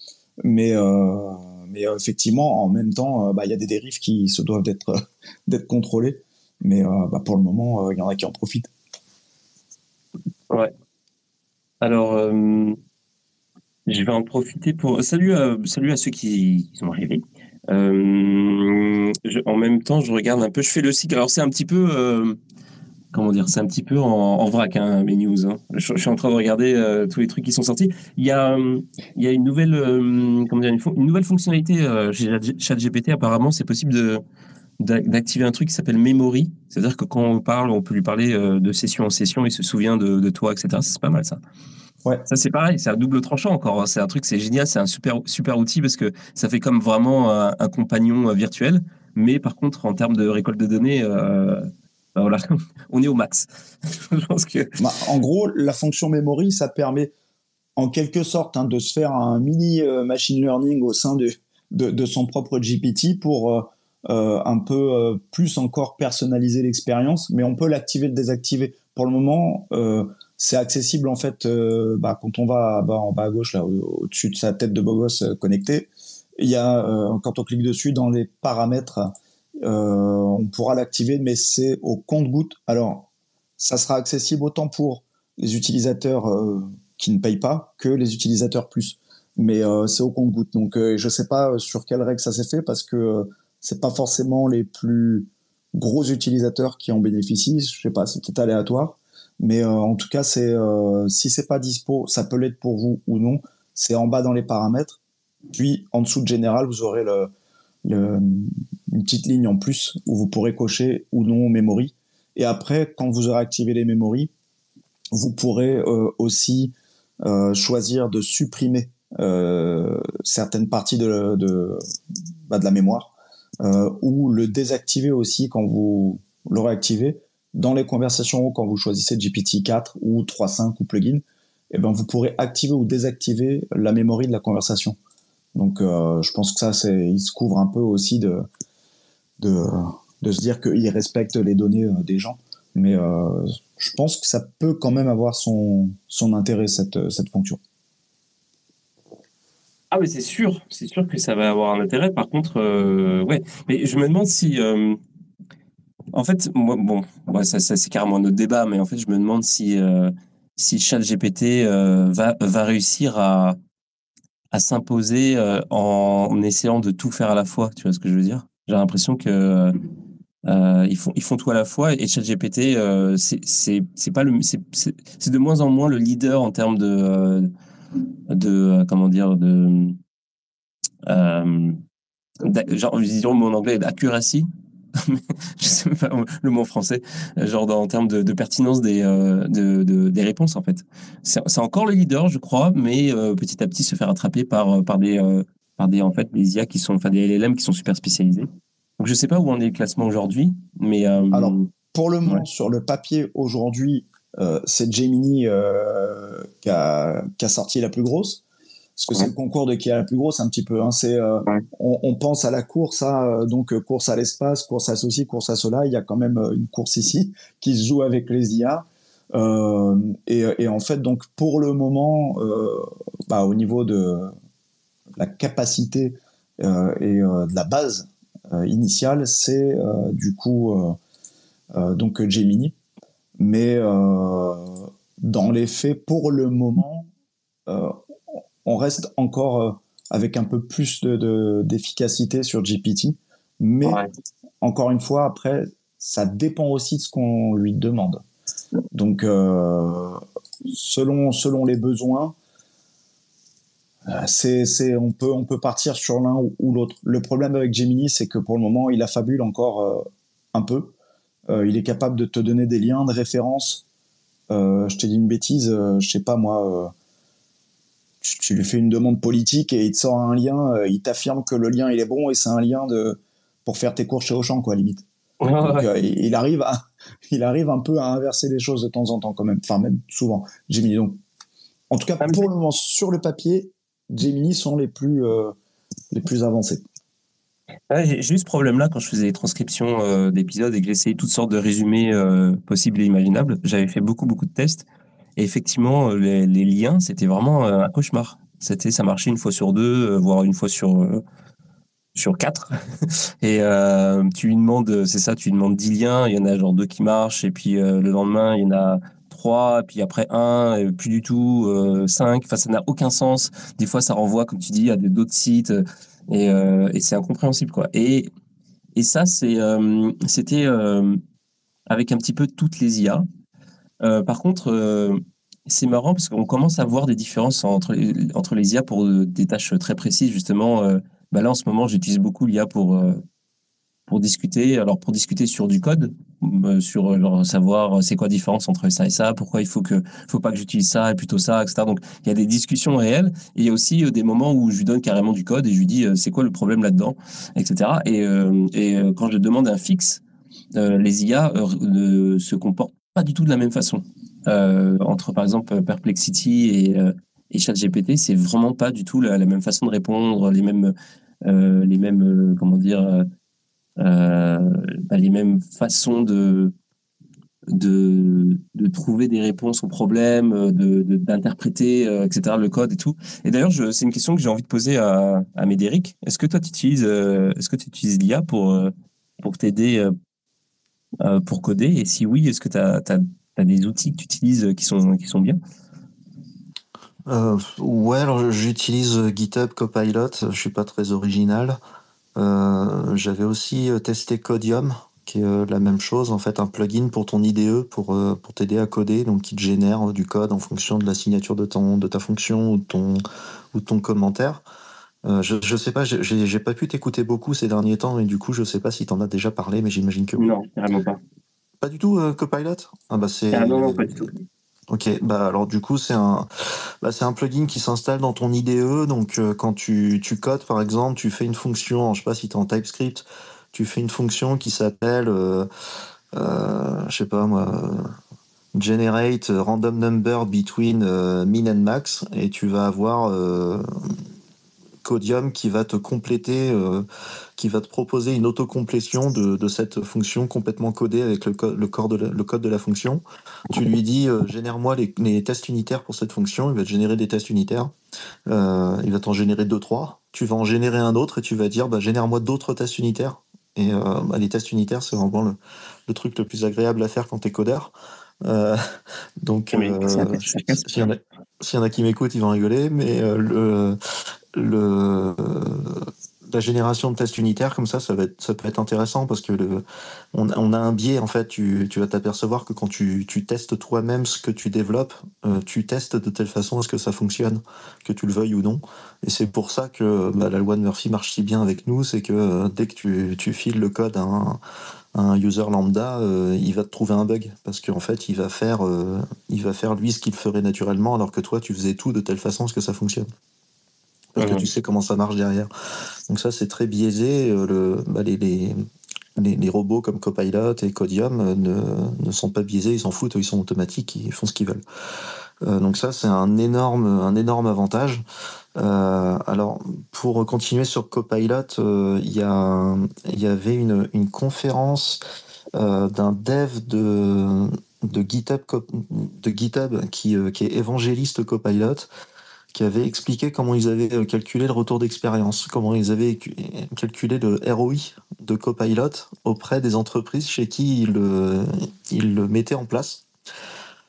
[SPEAKER 3] Mais mais effectivement, en même temps, bah, il y a des dérives qui se doivent d'être d'être contrôlées. Mais bah, pour le moment, il y en a qui en profitent.
[SPEAKER 1] Ouais. Alors, je vais en profiter pour salut à, salut à ceux qui, sont arrivés. Euh, en même temps, je regarde un peu, je fais le cycle. Alors c'est un petit peu, euh, comment dire, c'est un petit peu en, vrac hein, mes news. Hein. Je, suis en train de regarder euh, tous les trucs qui sont sortis. Il y a, il y a une nouvelle, comment dire, une, nouvelle fonctionnalité chez ChatGPT. Apparemment, c'est possible d'activer un truc qui s'appelle memory. C'est-à-dire que quand on parle, on peut lui parler de session en session, il se souvient de toi, etc. C'est pas mal ça. Ouais. Ça, c'est pareil, c'est un double tranchant encore. Hein. C'est un truc, c'est génial, c'est un super, super outil parce que ça fait comme vraiment un, compagnon euh, virtuel. Mais par contre, en termes de récolte de données, euh, bah voilà, on est au max.
[SPEAKER 3] Je pense que... Bah, en gros, la fonction memory, ça permet en quelque sorte hein, de se faire un mini euh, machine learning au sein de, de, de son propre GPT pour euh, un peu plus encore personnaliser l'expérience. Mais on peut l'activer, le désactiver. Pour le moment, c'est accessible en fait euh, bah, quand on va bah, en bas à gauche là au-dessus de sa tête de beau gosse euh, connecté. Il y a euh, quand on clique dessus dans les paramètres, on pourra l'activer, mais c'est au compte-goutte. Alors ça sera accessible autant pour les utilisateurs qui ne payent pas que les utilisateurs plus. Mais c'est au compte-goutte. Donc je sais pas sur quelle règle ça s'est fait parce que c'est pas forcément les plus gros utilisateurs qui en bénéficient. Je sais pas, c'est peut-être aléatoire. Mais euh, en tout cas, c'est euh, si c'est pas dispo, ça peut l'être pour vous ou non. C'est en bas dans les paramètres. Puis en dessous de général, vous aurez le, le, une petite ligne en plus où vous pourrez cocher ou non memory. Et après, quand vous aurez activé les memories, vous pourrez euh, aussi euh, choisir de supprimer euh, certaines parties de, de, bah, de la mémoire ou le désactiver aussi quand vous l'aurez activé dans les conversations, quand vous choisissez GPT-4 ou 3.5 ou plugin, eh ben, vous pourrez activer ou désactiver la mémoire de la conversation. Donc, euh, je pense que ça, il se couvre un peu aussi de, de, de se dire qu'il respecte les données euh, des gens. Mais euh, je pense que ça peut quand même avoir son, son intérêt, cette, cette fonction.
[SPEAKER 1] Ah oui, c'est sûr, c'est sûr que ça va avoir un intérêt. Par contre, ouais, mais je me demande si en fait, moi, bon, ça, c'est carrément notre débat, mais en fait, je me demande si, euh, si ChatGPT euh, va, va réussir à, à s'imposer euh, en, essayant de tout faire à la fois. Tu vois ce que je veux dire? J'ai l'impression que ils font ils font tout à la fois et ChatGPT c'est pas le c'est de moins en moins le leader en termes de de comment dire de genre disons mon anglais d'accuracy je sais pas le mot français, genre en termes de, pertinence des, euh, de, des réponses en fait. C'est encore le leader, je crois, mais euh, petit à petit se faire attraper par, euh, par des, par des en fait des IA qui sont, enfin des LLM qui sont super spécialisés. Donc je sais pas où en est le classement aujourd'hui, mais
[SPEAKER 3] alors pour le moment sur le papier aujourd'hui, c'est Gemini qui a, qui a sorti la plus grosse parce que c'est le concours de qui a la plus grosse un petit peu. Hein. C'est, euh, on, on, pense à la course, à, euh, donc euh, course à l'espace, course à ceci, course à cela. Il y a quand même une course ici qui se joue avec les IA. Euh, et, et, en fait, donc pour le moment, bah, au niveau de la capacité et de la base initiale, c'est du coup donc Gemini. Mais dans les faits, pour le moment, on reste encore euh, avec un peu plus de, d'efficacité sur GPT. Mais encore une fois, après, ça dépend aussi de ce qu'on lui demande. Donc, euh, selon, selon les besoins, euh, c'est, on, peut, on peut partir sur l'un ou, l'autre. Le problème avec Gemini, c'est que pour le moment, il affabule encore un peu. il est capable de te donner des liens de référence. je te dis une bêtise, je sais pas moi tu, lui fais une demande politique et il te sort un lien, euh, il t'affirme que le lien il est bon et c'est un lien de pour faire tes courses chez Auchan quoi limite. Donc, euh, il, arrive à, il arrive un peu à inverser les choses de temps en temps quand même, enfin même souvent. Jimmy donc En tout cas,
[SPEAKER 1] Ah,
[SPEAKER 3] pour le moment, sur le papier, Gemini sont les plus, euh, les plus avancés.
[SPEAKER 1] Ouais, j'ai eu ce problème-là quand je faisais les transcriptions euh, d'épisodes et que j'essayais toutes sortes de résumés possibles et imaginables. J'avais fait beaucoup, beaucoup de tests. Et effectivement, euh, les, liens, c'était vraiment euh, un cauchemar. C'était, ça marchait une fois sur deux, euh, voire une fois sur, sur quatre. Et tu lui demandes, c'est ça, tu lui demandes 10 liens, il y en a genre deux qui marchent, et puis le lendemain, il y en a trois, puis après un, et plus du tout, cinq. Enfin, ça n'a aucun sens. Des fois, ça renvoie, comme tu dis, à d'autres sites, et, c'est incompréhensible, quoi. Et, ça, c'était avec un petit peu toutes les IA. Euh, par contre, euh, c'est marrant parce qu'on commence à voir des différences entre les, entre les IA pour euh, des tâches très précises. Justement, bah là en ce moment, j'utilise beaucoup l'IA pour pour discuter. Alors pour discuter sur du code, sur savoir c'est quoi la différence entre ça et ça, pourquoi il faut que faut pas que j'utilise ça et plutôt ça, etc. Donc il y a des discussions réelles et il y a aussi des moments où je lui donne carrément du code et je lui dis c'est quoi le problème là-dedans, etc. Et, et quand je demande un fixe, les IA se comportent pas du tout de la même façon. Euh, entre par exemple Perplexity et, euh, et ChatGPT, c'est vraiment pas du tout la, même façon de répondre, les mêmes, euh, les mêmes, comment dire, bah, les mêmes façons de, de, de trouver des réponses aux problèmes, euh, de, de- d'interpréter, etc., le code et tout. Et d'ailleurs, c'est une question que j'ai envie de poser à, à Médéric. Est-ce que toi, tu utilises, est-ce que tu l'IA pour, pour t'aider pour coder Et si oui, est-ce que tu as, des outils que tu utilises qui sont, qui sont bien?
[SPEAKER 2] Euh, ouais, alors j'utilise GitHub Copilot, je suis pas très original. Euh, J'avais aussi euh, testé Codium, qui est euh, la même chose, en fait, un plugin pour ton IDE pour, euh, pour t'aider à coder, donc qui te génère euh, du code en fonction de la signature de, ton, de ta fonction ou ton, ou de ton commentaire. Euh, je, je sais pas, j'ai- pas pu t'écouter beaucoup ces derniers temps, et du coup, je sais pas si t'en as déjà parlé, mais j'imagine que oui.
[SPEAKER 1] Non, carrément pas.
[SPEAKER 2] Pas du tout, euh, Copilot? Ah bah c'est.
[SPEAKER 1] Ah non, non, pas du tout.
[SPEAKER 2] Ok, bah alors du coup c'est un, bah, c'est un plugin qui s'installe dans ton IDE. Donc euh, quand tu, tu codes par exemple, tu fais une fonction, je sais pas si tu es en TypeScript, tu fais une fonction qui s'appelle, euh, euh, je sais pas moi, generate random number between min and max, et tu vas avoir Codium qui va te compléter, euh, qui va te proposer une autocomplétion de, de cette fonction complètement codée avec le, co- le, corps de la- le code de la fonction. Tu lui dis euh, génère-moi les, les tests unitaires pour cette fonction, il va te générer des tests unitaires. Euh, il va t'en générer deux, trois. Tu vas en générer un autre et tu vas dire bah, génère-moi d'autres tests unitaires. Et bah, les tests unitaires, c'est vraiment le, le truc le plus agréable à faire quand tu es codeur. Euh, donc, euh, s'il y, en a- s'il y en a qui m'écoutent, ils vont rigoler, mais euh, le, la génération de tests unitaires comme ça, ça, va peut être intéressant parce que on, a un biais en fait. Tu, vas t'apercevoir que quand tu, testes toi-même ce que tu développes, euh, tu testes de telle façon à ce que ça fonctionne, que tu le veuilles ou non. Et c'est pour ça que bah, la loi de Murphy marche si bien avec nous, c'est que euh, dès que tu, files le code à un, user lambda, euh, il va te trouver un bug parce qu'en fait, il va faire, il va faire lui ce qu'il ferait naturellement, alors que toi, tu faisais tout de telle façon à ce que ça fonctionne. Parce que
[SPEAKER 1] Mhm.
[SPEAKER 2] tu sais comment ça marche derrière. Donc ça, c'est très biaisé. euh, le, bah, les, les, les, les robots comme Copilot et Codium euh, ne, ne sont pas biaisés, ils s'en foutent, ils sont automatiques, ils font ce qu'ils veulent. Euh, donc ça, c'est un énorme, un énorme avantage. Euh, alors, pour continuer sur Copilot, euh, il y, a, il y avait une, une conférence d'un dev de, de GitHub, Co- de GitHub qui, qui est évangéliste Copilot, qui avait expliqué comment ils avaient euh, calculé le retour d'expérience, comment ils avaient cu- calculé le ROI de Copilot auprès des entreprises chez qui ils le, ils le mettaient en place.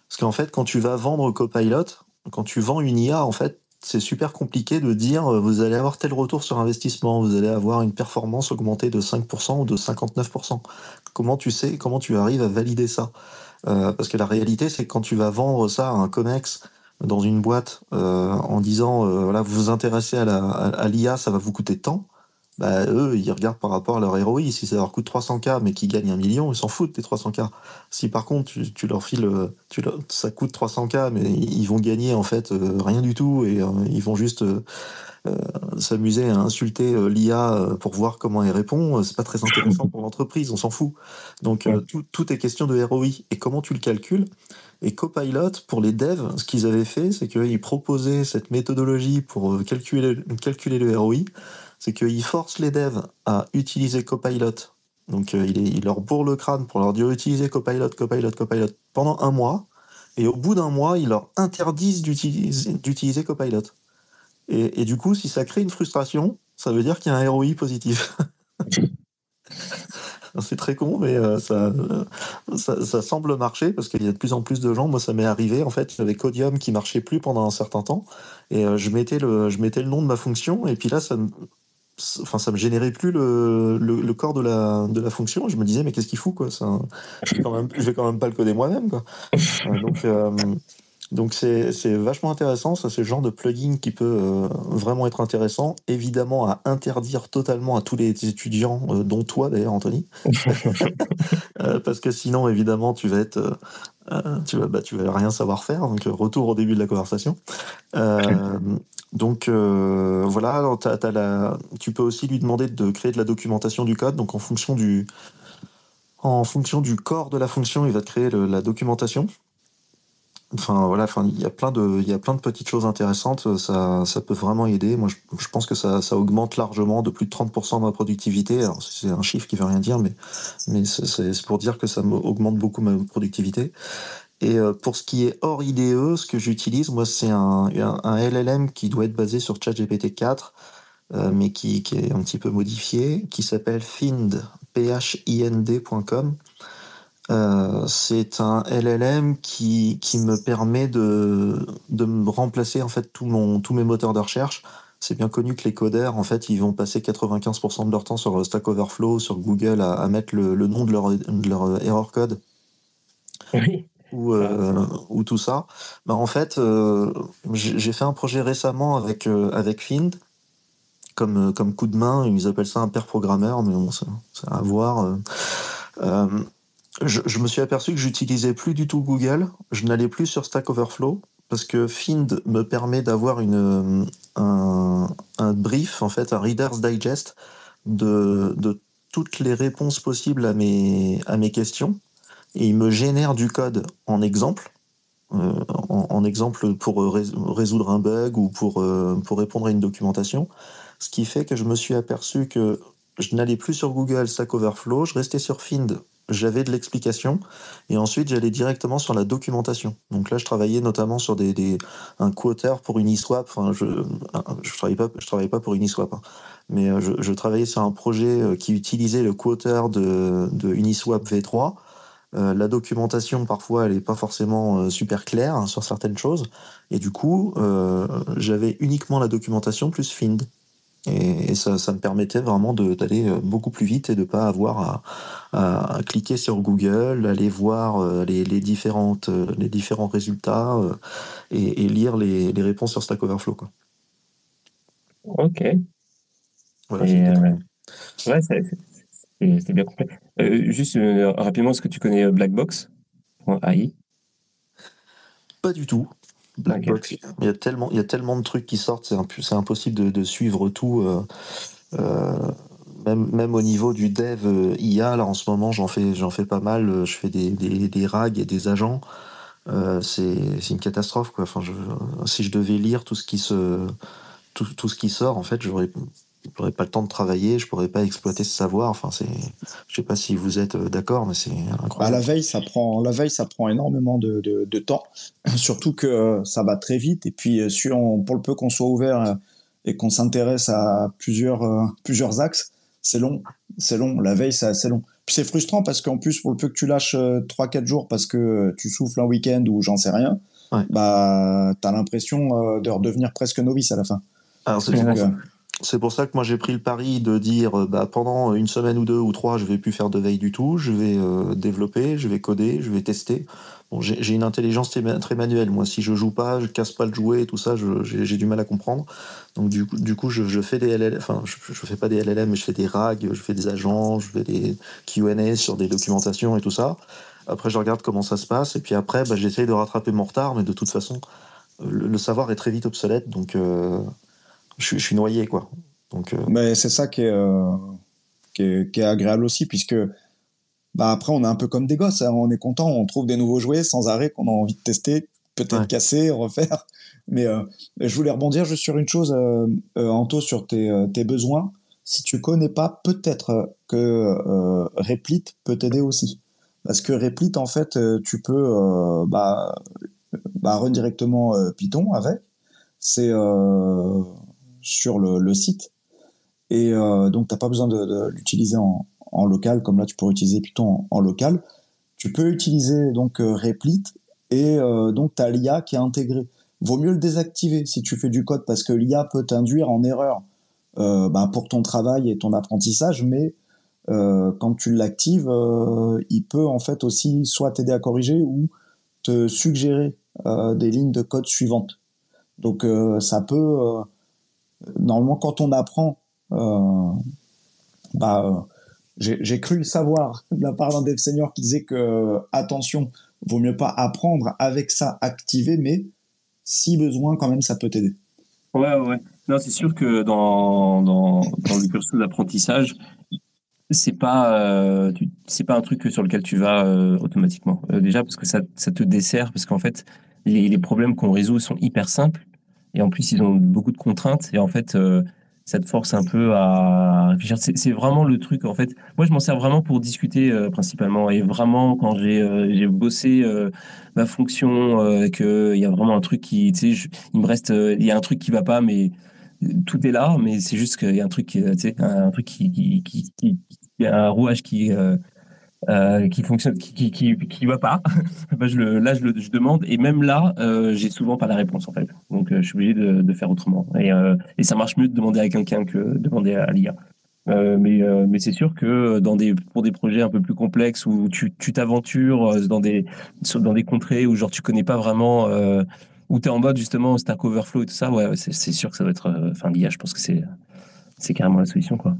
[SPEAKER 2] Parce qu'en fait, quand tu vas vendre Copilot, quand tu vends une IA, en fait, c'est super compliqué de dire euh, vous allez avoir tel retour sur investissement, vous allez avoir une performance augmentée de 5% ou de 59%. Comment tu sais, comment tu arrives à valider ça? Euh, Parce que la réalité, c'est que quand tu vas vendre ça à un COMEX dans une boîte euh, en disant euh, voilà, vous vous intéressez à la- à, à l'IA, ça va vous coûter tant. Bah, eux, ils regardent par rapport à leur ROI. Si ça leur coûte 300K, mais qu'ils gagnent un million, ils s'en foutent des 300K. Si par contre, tu, tu leur files, euh, tu leur- ça coûte 300K, mais ils vont gagner en fait euh, rien du tout et euh, ils vont juste euh, s'amuser à insulter l'IA pour voir comment elle répond, c'est pas très intéressant pour l'entreprise, on s'en fout. Donc tout, tout est question de ROI et comment tu le calcules? Et Copilot, pour les devs, ce qu'ils avaient fait, c'est qu'ils proposaient cette méthodologie pour euh, calculer, le ROI. C'est qu'ils forcent les devs à utiliser Copilot. Donc, euh, il, leur bourre le crâne pour leur dire utiliser Copilot, Copilot, Copilot pendant un mois. Et au bout d'un mois, ils leur interdisent d'utiliser Copilot. Et, et, du coup, si ça crée une frustration, ça veut dire qu'il y a un ROI positif. C'est très con, mais euh, ça, ça, semble marcher parce qu'il y a de plus en plus de gens. Moi, ça m'est arrivé. En fait, j'avais Codium qui marchait plus pendant un certain temps et euh, je, mettais le, je mettais le nom de ma fonction et puis là, ça me, enfin, ça me générait plus le, le, corps de la, de la fonction. Je me disais, mais qu'est-ce qu'il fout quoi? Ça, je, vais quand même, je vais quand même pas le coder moi-même. Quoi. Euh, donc, c'est vachement intéressant, ça c'est le genre de plugin qui peut euh, vraiment être intéressant, évidemment à interdire totalement à tous les étudiants, euh, dont toi d'ailleurs Anthony, euh, parce que sinon évidemment tu vas être, tu vas, bah, tu vas rien savoir faire, donc retour au début de la conversation. donc voilà, alors la, tu peux aussi lui demander de créer de la documentation du code, donc en fonction du, en fonction du corps de la fonction, il va te créer la documentation. Enfin voilà, enfin il y a plein de il y a plein de petites choses intéressantes. Ça, ça peut vraiment aider. Moi, je, pense que ça, ça, augmente largement de plus de 30% de ma productivité. C'est un chiffre qui veut rien dire, mais mais c'est pour dire que ça augmente beaucoup ma productivité. Et euh, pour ce qui est hors IDE, ce que j'utilise, moi, c'est un, un, LLM qui doit être basé sur ChatGPT 4, euh, mais qui, est un petit peu modifié, qui s'appelle find. Euh, c'est un LLM qui, qui me permet de, de me remplacer en fait tout mon, tous mes moteurs de recherche. C'est bien connu que les codeurs, en fait, ils vont passer 95% de leur temps sur Stack Overflow, sur Google, à, à mettre le, le, nom de leur, de leur error code.
[SPEAKER 1] Oui.
[SPEAKER 2] Ou, euh, ou tout ça. Bah, en fait, euh, j'ai fait un projet récemment avec, euh, avec Find, comme, comme coup de main. Ils appellent ça un pair programmeur, mais bon, c'est à voir. Je, me suis aperçu que j'utilisais plus du tout Google, je n'allais plus sur Stack Overflow parce que Find me permet d'avoir une un, brief en fait un Reader's Digest de, de toutes les réponses possibles à mes à mes questions. Et il me génère du code en exemple euh, en, en, exemple pour résoudre un bug ou pour euh, pour répondre à une documentation. Ce qui fait que je me suis aperçu que je n'allais plus sur Google Stack Overflow je restais sur Find j'avais de l'explication et ensuite j'allais directement sur la documentation. Donc là, je travaillais notamment sur des, des un quoteur pour Uniswap. Enfin, je je travaillais pas je travaillais pas pour Uniswap, hein. mais euh, je, je, travaillais sur un projet euh, qui utilisait le quoteur de, de Uniswap V3. Euh, la documentation parfois elle est pas forcément super claire hein, sur certaines choses et du coup j'avais uniquement la documentation plus Find. Et, ça, ça, me permettait vraiment d'aller euh, beaucoup plus vite et de ne pas avoir à, à, cliquer sur Google, aller voir euh, les, les, différentes, euh, les différents résultats et, et lire les, les, réponses sur Stack Overflow. Quoi.
[SPEAKER 1] Ok. Voilà, euh, ouais, c'est bien complet. Euh, juste euh, rapidement, est-ce que tu connais Blackbox.ai
[SPEAKER 2] Pas du tout. Blackbox. Okay. Il y a tellement, il y a tellement de trucs qui sortent, c'est impossible de, de, suivre tout. Euh, euh, même, même au niveau du dev euh, IA, là en ce moment, j'en fais, j'en fais pas mal. Je fais des, des, des RAG et des agents. Euh, c'est une catastrophe quoi. Enfin, je, si je devais lire tout ce qui se, tout, tout ce qui sort, en fait, j'aurais j'aurais pas le temps de travailler, je pourrais pas exploiter ce savoir. Enfin, c'est, je sais pas si vous êtes euh, d'accord, mais c'est incroyable.
[SPEAKER 3] Bah, la veille, ça prend, la veille, ça prend énormément de, de, de temps, surtout que euh, ça va très vite. Et puis, euh, si on, pour le peu qu'on soit ouvert et qu'on s'intéresse à plusieurs, plusieurs axes, c'est long, c'est long. La veille, c'est assez long. Puis c'est frustrant parce qu'en plus, pour le peu que tu lâches 3-4 jours parce que tu souffles un week-end ou j'en sais rien,
[SPEAKER 2] ouais.
[SPEAKER 3] bah, t'as l'impression de redevenir presque novice à la fin.
[SPEAKER 2] Alors, c'est c'est pour ça que moi j'ai pris le pari de dire euh, bah, pendant une semaine ou deux ou trois, je vais plus faire de veille du tout, je vais euh, développer, je vais coder, je vais tester. Bon, j'ai une intelligence très manuelle. Moi, si je joue pas, je casse pas le jouet et tout ça, j'ai du mal à comprendre. Donc du coup, du coup je, fais des LLM, enfin je, je, fais pas des LLM, mais je fais des RAG, je fais des agents, je fais des Q&A sur des documentations et tout ça. Après, je regarde comment ça se passe et puis après, bah, j'essaye de rattraper mon retard, mais de toute façon, le, le savoir est très vite obsolète, donc. Euh, je, je suis noyé, quoi. Donc, euh...
[SPEAKER 3] Mais c'est ça qui est, euh, qui est, qui, est, agréable aussi, puisque bah après on est un peu comme des gosses, hein. on est content, on trouve des nouveaux jouets sans arrêt qu'on a envie de tester, peut-être casser, refaire. Mais je voulais rebondir juste sur une chose, Anto, sur tes, tes besoins si tu connais pas, peut-être que euh, Replit peut t'aider aussi. Parce que Replit, en fait, euh, tu peux euh, bah, bah, run directement euh, Python avec. C'est sur le, site. Et donc, tu n'as pas besoin de, l'utiliser en, local, comme là, tu pourrais utiliser Python en, local. Tu peux utiliser donc Replit et donc tu as l'IA qui est intégrée. Vaut mieux le désactiver si tu fais du code parce que l'IA peut t'induire en erreur euh, bah, pour ton travail et ton apprentissage, mais euh, quand tu l'actives, euh, il peut en fait aussi soit t'aider à corriger ou te suggérer des lignes de code suivantes. Donc ça peut, normalement quand on apprend, bah, j'ai cru le savoir de la part d'un dev senior qui disait que attention, vaut mieux pas apprendre avec ça activé, mais si besoin quand même ça peut t'aider.
[SPEAKER 1] Ouais ouais. Non, c'est sûr que dans, le cursus d'apprentissage, c'est pas euh, pas un truc sur lequel tu vas euh, automatiquement. Euh, déjà parce que ça, te dessert, parce qu'en fait, les problèmes qu'on résout sont hyper simples. Et en plus, ils ont beaucoup de contraintes. Et en fait, ça te force un peu à réfléchir. C'est vraiment le truc, en fait. Moi, je m'en sers vraiment pour discuter principalement. Et vraiment, quand j'ai j'ai bossé ma fonction, qu'il y a vraiment un truc qui, tu sais, il me reste, il y a un truc qui va pas, mais tout est là, mais c'est juste qu'il y a un truc, un truc qui, qui, qui, qui, un rouage qui, euh, euh, qui fonctionne, qui, qui, qui, va pas. bah, je le, là, je, le, je demande, et même là, euh, j'ai souvent pas la réponse en fait. Donc, euh, je suis obligé de, de faire autrement. Et, euh, et ça marche mieux de demander à quelqu'un que de demander à l'IA. Euh, mais mais c'est sûr que dans des pour des projets un peu plus complexes où tu tu t'aventures dans des dans des contrées où genre tu connais pas vraiment où tu es en mode justement Stack Overflow et tout ça, ouais, c'est sûr que ça va être. Euh, enfin, l'IA, je pense que c'est carrément la solution. Quoi.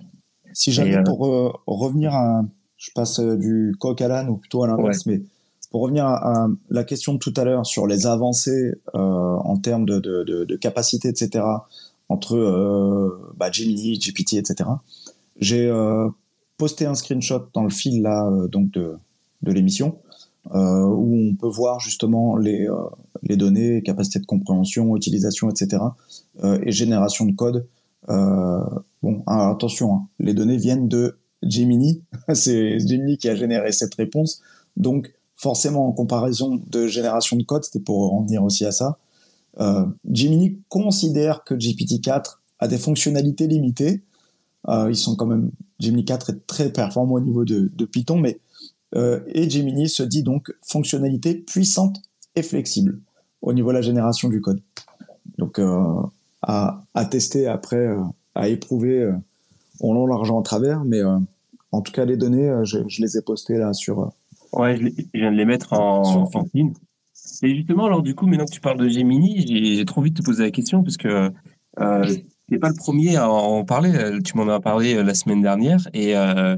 [SPEAKER 3] Si jamais, euh, pour euh, revenir à. Je passe du coq à l'âne ou plutôt à l'inverse, mais pour revenir à, la question de tout à l'heure sur les avancées en termes de, de, de, capacité, etc., entre bah, Gemini, GPT, etc., j'ai posté un screenshot dans le fil là, donc de, de l'émission euh, où on peut voir justement les, euh, les données, capacité de compréhension, utilisation, etc. Euh, et génération de code. bon, attention, hein, les données viennent de Gemini. C'est Gemini qui a généré cette réponse. Donc, forcément, en comparaison de génération de code, c'était pour en venir aussi à ça, euh, Gemini considère que GPT-4 a des fonctionnalités limitées. Euh, ils sont quand même, Gemini 4 est très performant au niveau de, Python, mais euh, et Gemini se dit donc fonctionnalité puissante et flexible au niveau de la génération du code. Donc euh, à, à, tester après, euh, à éprouver on long, l'argent à travers, mais en tout cas les données, je, les ai postées là sur.
[SPEAKER 1] ouais, je, viens de les mettre en, en ligne. Et justement, alors du coup, maintenant que tu parles de Gemini, j'ai trop de te poser la question parce que euh, tu n'es pas le premier à en parler. Tu m'en as parlé la semaine dernière et euh,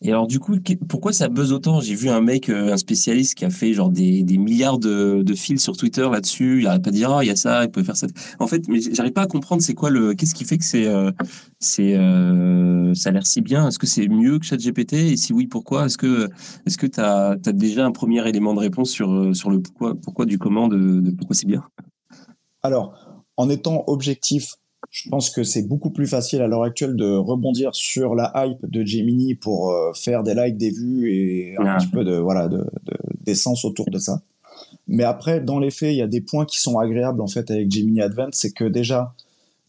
[SPEAKER 1] et alors, du coup, pourquoi ça buzz autant? J'ai vu un mec, euh, un spécialiste qui a fait genre des, des milliards de, de fils sur Twitter là-dessus. Il n'arrête pas de dire, oh, il y a ça, il peut faire ça. En fait, mais j'arrive pas à comprendre c'est quoi le, qu'est-ce qui fait que c'est, euh, c'est, euh, ça a l'air si bien? Est-ce que c'est mieux que ChatGPT? Et si oui, pourquoi? Est-ce que, est-ce tu as, déjà un premier élément de réponse sur, sur le pourquoi, pourquoi du comment de pourquoi c'est bien?
[SPEAKER 3] Alors, en étant objectif je pense que c'est beaucoup plus facile à l'heure actuelle de rebondir sur la hype de Gemini pour euh, faire des likes, des vues et un petit peu de voilà de, d'essence autour de ça. Mais après, dans les faits, il y a des points qui sont agréables en fait avec Gemini Advanced, c'est que déjà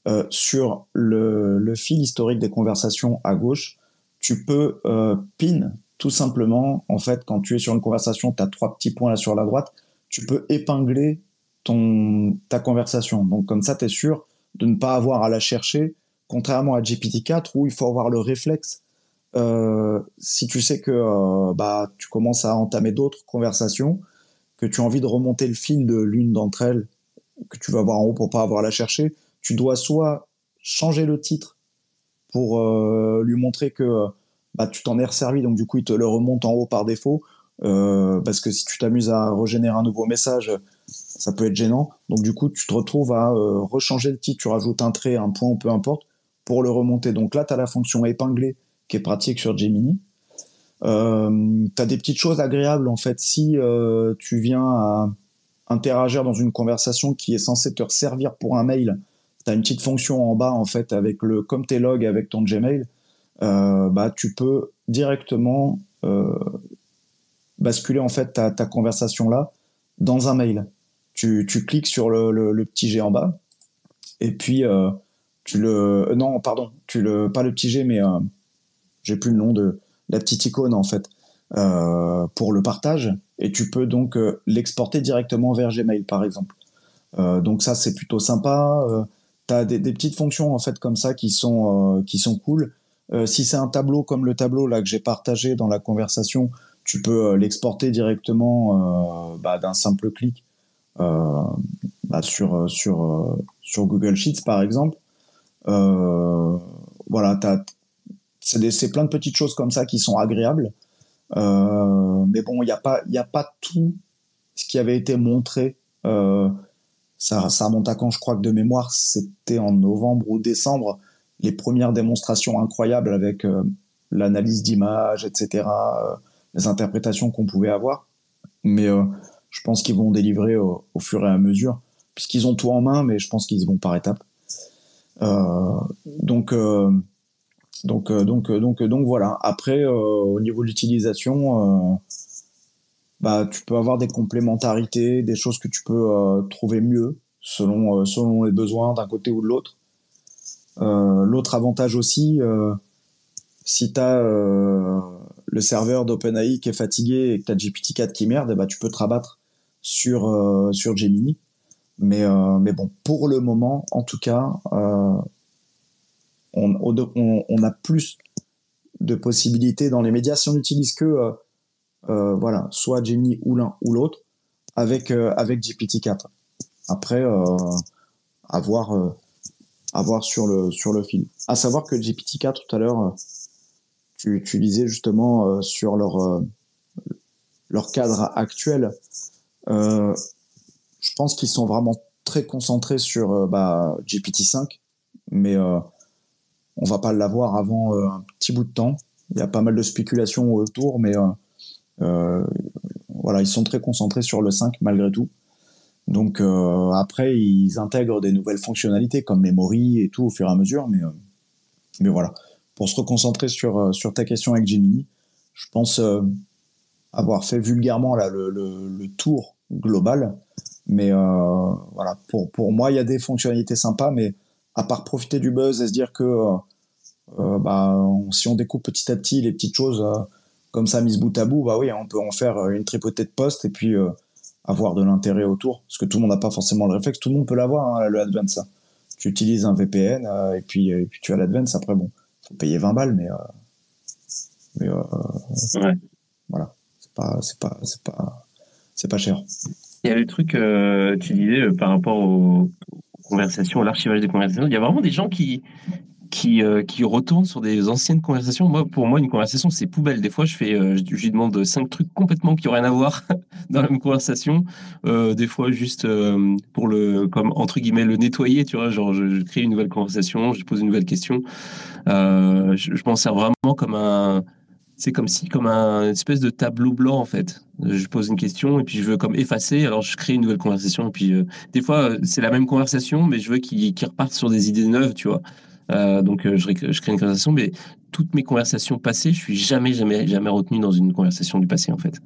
[SPEAKER 3] euh, sur le, le, fil historique des conversations à gauche, tu peux euh, pin tout simplement. En fait, quand tu es sur une conversation, tu as trois petits points là sur la droite, tu peux épingler ton ta conversation. Donc comme ça, tu es sûr de ne pas avoir à la chercher, contrairement à GPT-4 où il faut avoir le réflexe. Euh, si tu sais que euh, bah, tu commences à entamer d'autres conversations, que tu as envie de remonter le fil de l'une d'entre elles, que tu vas voir en haut pour pas avoir à la chercher, tu dois soit changer le titre pour euh, lui montrer que bah, tu t'en es resservi, donc du coup il te le remonte en haut par défaut, parce que si tu t'amuses à régénérer un nouveau message, ça peut être gênant. Donc du coup, tu te retrouves à euh, rechanger le titre, tu rajoutes un trait, un point, peu importe, pour le remonter. Donc là, tu as la fonction épinglée qui est pratique sur Gemini. Euh, tu as des petites choses agréables en fait si euh, tu viens à interagir dans une conversation qui est censée te servir pour un mail. Tu as une petite fonction en bas en fait avec le comme tes logs avec ton Gmail, euh, bah tu peux directement basculer en fait ta, conversation là dans un mail. Tu, cliques sur le, petit G en bas et puis euh, tu le non pardon tu le pas le petit G mais j'ai plus le nom de la petite icône en fait euh, pour le partage et tu peux donc euh, l'exporter directement vers Gmail par exemple. Euh, donc ça c'est plutôt sympa. tu as des, des, petites fonctions en fait comme ça qui sont qui sont cool. si c'est un tableau comme le tableau là que j'ai partagé dans la conversation, tu peux l'exporter directement bah, d'un simple clic bah, sur sur sur Google Sheets par exemple. voilà, c'est plein de petites choses comme ça qui sont agréables. Euh, mais bon, il n'y a pas, a pas tout ce qui avait été montré. Euh, ça, ça remonte à quand Je crois que de mémoire, c'était en novembre ou décembre. Les premières démonstrations incroyables avec euh, l'analyse d'images, etc., les interprétations qu'on pouvait avoir. Mais je pense qu'ils vont délivrer au, fur et à mesure, puisqu'ils ont tout en main, mais je pense qu'ils vont par étapes. donc donc, euh, donc, euh, donc, donc voilà. Après, euh, au niveau de l'utilisation, bah, tu peux avoir des complémentarités, des choses que tu peux trouver mieux selon, selon les besoins d'un côté ou de l'autre. L'autre avantage aussi, si tu as le serveur d'OpenAI qui est fatigué et que tu as GPT-4 qui merde, bah, tu peux te rabattre sur, sur Gemini. Mais, mais bon, pour le moment, en tout cas, on, a plus de possibilités dans les médias si on n'utilise que euh, euh, voilà, soit Gemini ou l'un ou l'autre avec, euh, avec GPT-4. Après, à voir, sur, le, sur le fil. À savoir que GPT-4, tout à l'heure, tu, utilisais justement sur leur, leur cadre actuel. Je pense qu'ils sont vraiment très concentrés sur bah, GPT-5, mais on va pas l'avoir avant euh, un petit bout de temps. Il y a pas mal de spéculations autour, mais euh, euh, voilà, ils sont très concentrés sur le 5 malgré tout. Donc après, ils intègrent des nouvelles fonctionnalités comme memory et tout au fur et à mesure, mais mais voilà. Pour se reconcentrer sur sur ta question avec Gemini, je pense avoir fait vulgairement là le, le, tour global, mais voilà. Pour pour moi, il y a des fonctionnalités sympas, mais à part profiter du buzz et se dire que euh, bah, si on découpe petit à petit les petites choses euh, comme ça mises bout à bout, bah oui, on peut en faire euh, une tripotée de postes et puis avoir de l'intérêt autour. Parce que tout le monde n'a pas forcément le réflexe. Tout le monde peut l'avoir, hein, le Advance. Tu utilises un VPN et, puis, et puis tu as l'Advance. Après, bon, faut payer 20 balles, mais, mais voilà, c'est pas, c'est pas, c'est pas, c'est pas cher.
[SPEAKER 1] Il y a le truc, tu disais par rapport aux conversations, l'archivage des conversations. Il y a vraiment des gens qui, qui, euh, qui retourne sur des anciennes conversations. Moi, pour moi, une conversation, c'est poubelle. Des fois, je fais, euh, je, lui demande cinq trucs complètement qui n'ont rien à voir dans la même conversation. Euh, des fois, juste pour le, comme entre guillemets, le nettoyer, tu vois, genre, je, crée une nouvelle conversation, je pose une nouvelle question. je, je m'en sers vraiment comme un, c'est comme si, comme un espèce de tableau blanc en fait. Je pose une question et puis je veux comme effacer, alors je crée une nouvelle conversation. Et puis des fois, c'est la même conversation, mais je veux qu'il qu reparte sur des idées neuves, tu vois. Euh, donc, euh, je, je, crée une conversation, mais toutes mes conversations passées, je suis jamais, jamais, jamais retenu dans une conversation du passé, en fait.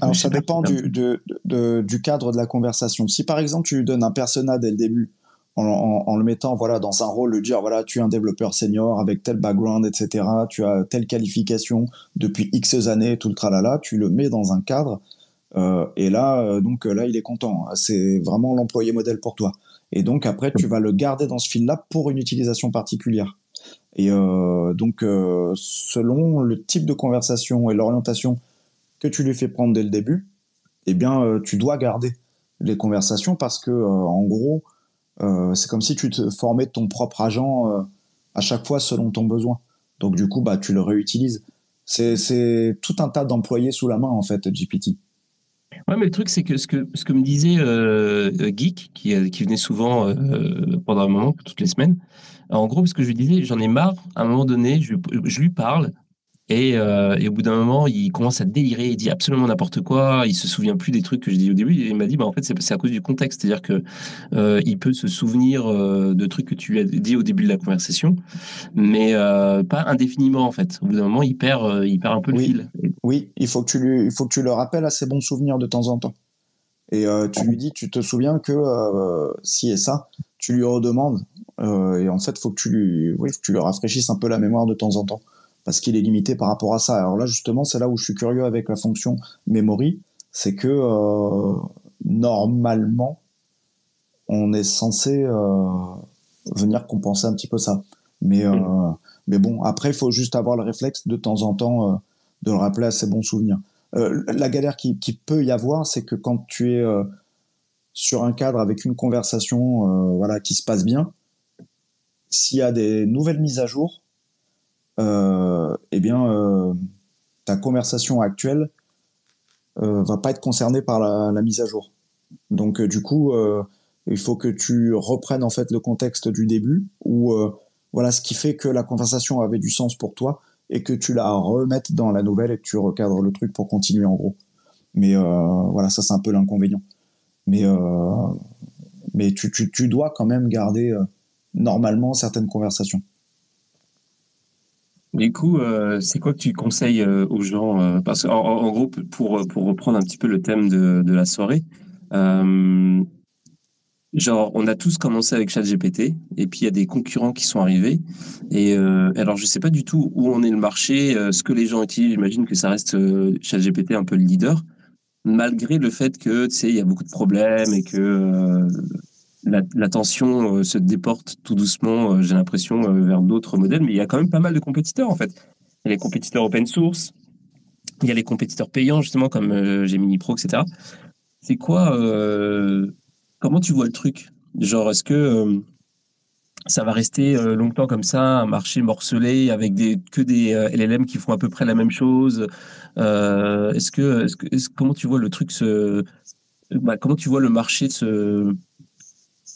[SPEAKER 3] Alors, ça dépend du, de, de, du cadre de la conversation. Si, par exemple, tu lui donnes un persona dès le début, en, le mettant voilà dans un rôle, lui dire voilà tu es un développeur senior avec tel background etc. Tu as telle qualification depuis X années tout le tralala. Tu le mets dans un cadre euh, et là euh, donc là il est content. C'est vraiment l'employé modèle pour toi. Et donc après, tu vas le garder dans ce fil-là pour une utilisation particulière. Et euh, donc, euh, selon le type de conversation et l'orientation que tu lui fais prendre dès le début, eh bien, euh, tu dois garder les conversations parce que, en gros, c'est comme si tu te formais ton propre agent à chaque fois selon ton besoin. Donc, du coup, bah, tu le réutilises. C'est tout un tas d'employés sous la main, en fait, GPT.
[SPEAKER 1] Ouais, mais le truc, c'est que ce que, ce que me disait euh, euh, Geek, qui, euh, qui venait souvent pendant un moment, toutes les semaines, en gros, ce que je lui disais, j'en ai marre, à un moment donné, je lui parle, Et, euh, et, au bout d'un moment, il commence à délirer, il dit absolument n'importe quoi, il se souvient plus des trucs que je dis au début. Et il m'a dit, bah, en fait, c'est à cause du contexte. C'est-à-dire que euh, il peut se souvenir euh, de trucs que tu lui as dit au début de la conversation, mais pas indéfiniment, en fait. Au bout d'un moment, il perd, il perd un peu le fil.
[SPEAKER 3] Oui, il faut, que tu lui, il faut que tu le rappelles à ses bons souvenirs de temps en temps. Et tu lui dis, tu te souviens que si et ça, tu lui redemandes. et en fait, il faut que tu lui, oui, que tu lui rafraîchisses un peu la mémoire de temps en temps parce qu'il est limité par rapport à ça. Alors là, justement, c'est là où je suis curieux avec la fonction memory, c'est que euh, normalement, on est censé euh, venir compenser un petit peu ça. Mais, euh, mais bon, après, il faut juste avoir le réflexe de temps en temps de le rappeler à ses bons souvenirs. la galère qui, qui, peut y avoir, c'est que quand tu es sur un cadre avec une conversation voilà, qui se passe bien, s'il y a des nouvelles mises à jour, euh, eh bien, euh, ta conversation actuelle euh, va pas être concernée par la, mise à jour. Donc, du coup, il faut que tu reprennes en fait le contexte du début ou voilà ce qui fait que la conversation avait du sens pour toi et que tu la remettes dans la nouvelle et que tu recadres le truc pour continuer en gros. Mais voilà, ça c'est un peu l'inconvénient. Mais mais tu, tu, tu, dois quand même garder normalement certaines conversations.
[SPEAKER 1] Du coup, euh, c'est quoi que tu conseilles euh, aux gens euh, Parce qu'en en, gros, pour, pour reprendre un petit peu le thème de, de la soirée, genre, on a tous commencé avec ChatGPT, et puis il y a des concurrents qui sont arrivés. Et alors, je sais pas du tout où on est le marché, ce que les gens utilisent. J'imagine que ça reste ChatGPT un peu le leader, malgré le fait que, tu sais, il y a beaucoup de problèmes et que la, tension euh, se déporte tout doucement, euh, j'ai l'impression, euh, vers d'autres modèles, mais il y a quand même pas mal de compétiteurs en fait. Il y a les compétiteurs open source, il y a les compétiteurs payants justement comme Gemini Pro, etc. C'est quoi Comment tu vois le truc? Genre, est-ce que ça va rester longtemps comme ça, un marché morcelé avec des, que des LLM qui font à peu près la même chose? Est-ce que, comment tu vois le truc se, bah, comment tu vois le marché se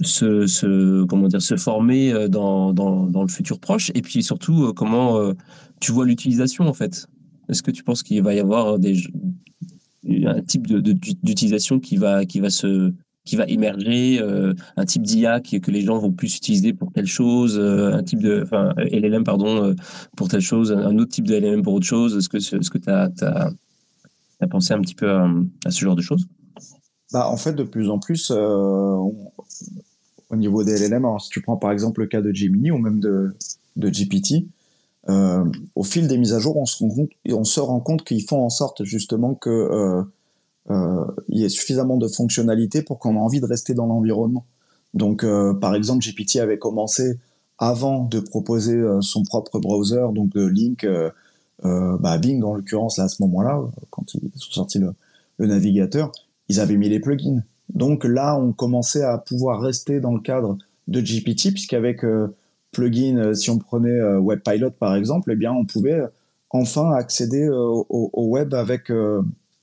[SPEAKER 1] se, comment dire, se former euh, dans, dans, dans, le futur proche Et puis surtout, euh, comment euh, tu vois l'utilisation en fait. Est-ce que tu penses qu'il va y avoir des, un type d'utilisation de, qui, va, qui, va se, qui va émerger, un type d'IA que les gens vont plus utiliser pour telle chose, un type de, enfin, LLM, pardon, pour telle chose, un autre type de LLM pour autre chose? Est-ce que tu est que as, as, as, pensé un petit peu à, ce genre de choses?
[SPEAKER 3] Bah, en fait, de plus en plus, au niveau des LLM. Si tu prends par exemple le cas de Gemini ou même de, de GPT, euh, au fil des mises à jour, on se rend compte, qu'ils font en sorte justement que euh, euh, y ait suffisamment de fonctionnalités pour qu'on ait envie de rester dans l'environnement. Donc, par exemple, GPT avait commencé avant de proposer son propre browser, donc de Link, bah Bing en l'occurrence à ce moment-là, quand ils sont sortis le, le navigateur, ils avaient mis les plugins. Donc là, on commençait à pouvoir rester dans le cadre de GPT, puisqu'avec euh, plugin, euh, si on prenait euh, WebPilot par exemple, eh bien, on pouvait enfin accéder au, web avec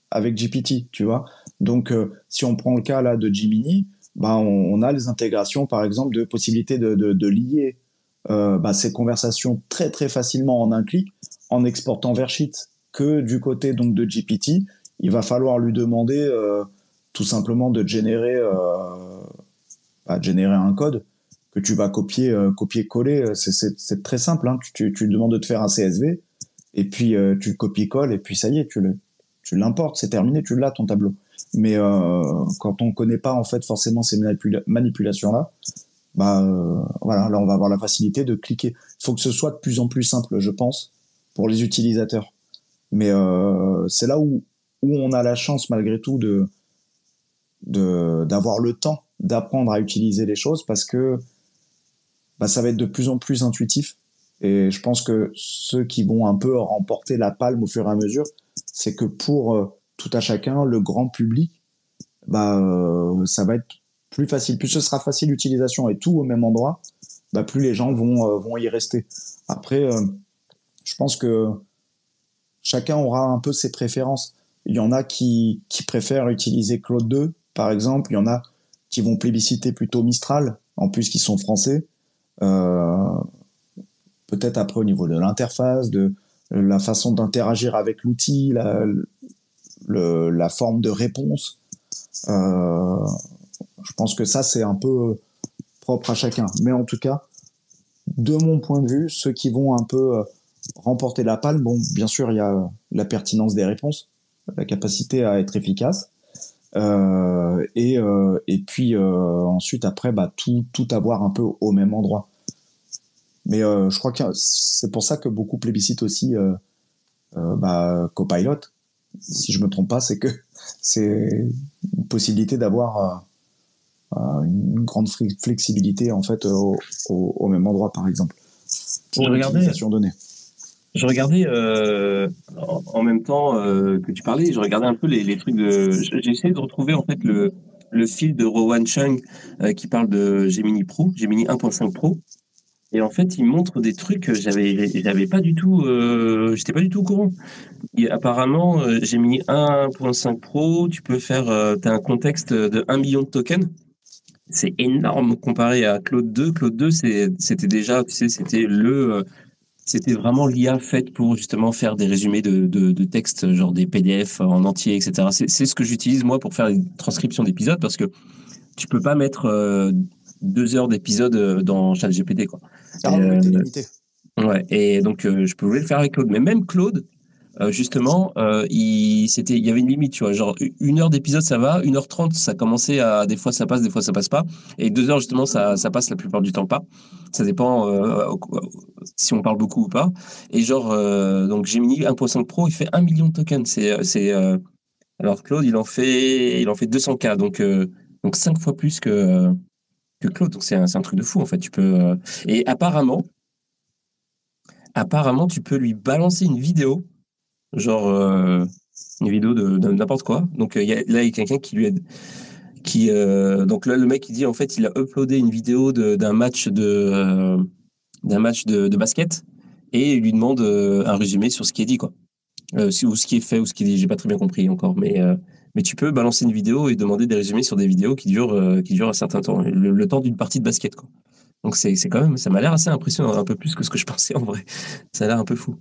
[SPEAKER 3] avec GPT, tu vois. Donc, si on prend le cas là de Gemini, bah, on, a les intégrations, par exemple, de possibilités de, de, lier bah, ces conversations très très facilement en un clic, en exportant vers Sheet. Que du côté donc de GPT, il va falloir lui demander tout simplement de générer, euh, bah, générer un code que tu vas copier, euh, copier coller. C'est très simple. Hein. Tu, tu, demandes de te faire un CSV et puis euh, tu le copies-colles et puis ça y est, tu l'importes, c'est terminé, tu l'as ton tableau. Mais quand on connaît pas en fait forcément ces manipulations là, bah voilà, là on va avoir la facilité de cliquer. Il faut que ce soit de plus en plus simple, je pense, pour les utilisateurs. Mais c'est là où où on a la chance malgré tout de d'avoir le temps d'apprendre à utiliser les choses parce que bah, ça va être de plus en plus intuitif. Et je pense que ceux qui vont un peu remporter la palme au fur et à mesure, c'est que pour euh, tout à chacun, le grand public, bah, euh, ça va être plus facile. Plus ce sera facile l'utilisation et tout au même endroit, bah, plus les gens vont, euh, vont y rester. Après, je pense que chacun aura un peu ses préférences. Il y en a qui, qui préfèrent utiliser Claude 2 par exemple. Il y en a qui vont plébisciter plutôt Mistral, en plus qui sont français. Euh, peut-être après au niveau de l'interface, de, la façon d'interagir avec l'outil, la, forme de réponse. Euh, je pense que ça, c'est un peu propre à chacun. Mais en tout cas, de mon point de vue, ceux qui vont un peu remporter la palme, bon, bien sûr, il y a la pertinence des réponses, la capacité à être efficace. Euh, et, euh, et puis euh, ensuite, après, bah, tout, tout avoir un peu au même endroit. Mais je crois que c'est pour ça que beaucoup plébiscitent aussi bah, Copilot. Si je me trompe pas, c'est que c'est une possibilité d'avoir une grande flexibilité en fait au, au, même endroit, par exemple.
[SPEAKER 1] Pour l'utilisation donnée je regardais euh, en, même temps euh, que tu parlais, je regardais un peu les, trucs de. J'ai essayé de retrouver en fait le, fil de Rowan Chung euh, qui parle de Gemini Pro, Gemini 1.5 Pro. Et en fait, il montre des trucs que j'avais, j'avais pas du tout, j'étais pas du tout au courant. Apparemment, Gemini 1.5 Pro, tu peux faire, tu as un contexte de 1 million de tokens. C'est énorme comparé à Claude 2. Claude 2, c'était déjà, tu sais, c'était le, c'était vraiment l'IA faite pour justement faire des résumés de, de, textes, genre des PDF en entier, etc. C'est ce que j'utilise moi pour faire des transcriptions d'épisodes parce que tu peux pas mettre euh, deux heures d'épisode euh, dans ChatGPT. Quoi.
[SPEAKER 2] Ah, euh.
[SPEAKER 1] Ouais, et donc je pouvais le faire avec Claude. Mais même Claude, euh, justement, euh, il, c'était, il y avait une limite, tu vois. Genre, une heure d'épisode, ça va. Une heure trente, ça commençait à. Des fois, ça passe, des fois, ça passe pas. Et deux heures, justement, ça, ça passe la plupart du temps pas. Ça dépend euh, si on parle beaucoup ou pas. Et genre, donc, Gemini 1.5 Pro, il fait un million de tokens. C'est. c'est alors, Claude, il en fait, il en fait 200K. Donc, donc cinq fois plus que, que Claude. Donc, c'est un, c'est un truc de fou, en fait. Tu peux. et apparemment, apparemment, tu peux lui balancer une vidéo genre euh, une vidéo de, n'importe quoi. Donc euh, là, il y a quelqu'un qui lui aide. Qui, euh, donc là, le mec, il dit en fait, il a uploadé une vidéo d'un match de match de, basket et il lui demande un résumé sur ce qui est dit quoi, ou ce qui est fait ou ce qui est dit. J'ai pas très bien compris encore, mais mais tu peux balancer une vidéo et demander des résumés sur des vidéos qui durent qui durent un certain temps, le, temps d'une partie de basket quoi. Donc c'est quand même, ça m'a l'air assez impressionnant, un peu plus que ce que je pensais en vrai. Ça a l'air un peu fou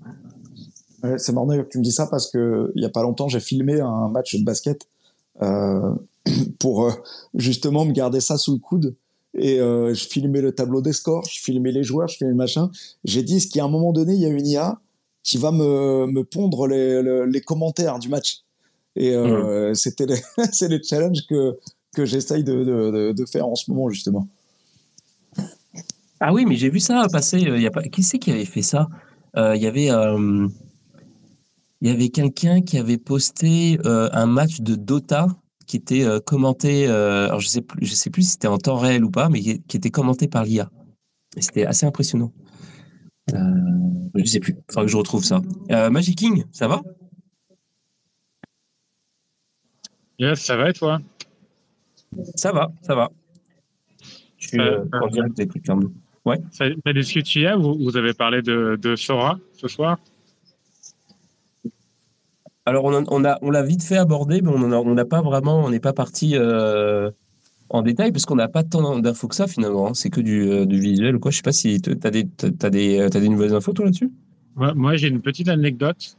[SPEAKER 3] c'est marrant que tu me dis ça parce que il y a pas longtemps, j'ai filmé un match de basket euh, pour euh, justement me garder ça sous le coude. Et euh, je filmais le tableau des scores, je filmais les joueurs, je filmais machin. J'ai dit, ce qu'à un moment donné, il y a une IA qui va me, me pondre les, les, commentaires du match? Et mmh. c'était c'est les challenges que, que j'essaye de, de, de, faire en ce moment, justement.
[SPEAKER 1] Ah oui, mais j'ai vu ça passer. Il y a pas... Qui c'est qui avait fait ça? Il y avait il y avait quelqu'un qui avait posté euh, un match de Dota qui était euh, commenté, euh, alors je sais plus, je sais plus si c'était en temps réel ou pas, mais qui, était commenté par l'IA. C'était assez impressionnant. je sais plus, il faudra que je retrouve ça. Magic King, ça va?
[SPEAKER 4] Yes, ça va et toi?
[SPEAKER 1] Ça va, ça va. Je suis en direct des trucs
[SPEAKER 4] Ouais. Ça, ça discute hier, vous, vous avez parlé de, de Sora ce soir?
[SPEAKER 1] Alors, on, a, on l'a vite fait aborder, mais on n'a pas vraiment, on n'est pas parti euh, en détail parce qu'on n'a pas tant d'infos que ça finalement. Hein. C'est que du, euh, du, visuel quoi. Je sais pas si tu as des, des, as des nouvelles infos toi là-dessus?
[SPEAKER 4] moi, j'ai une petite anecdote.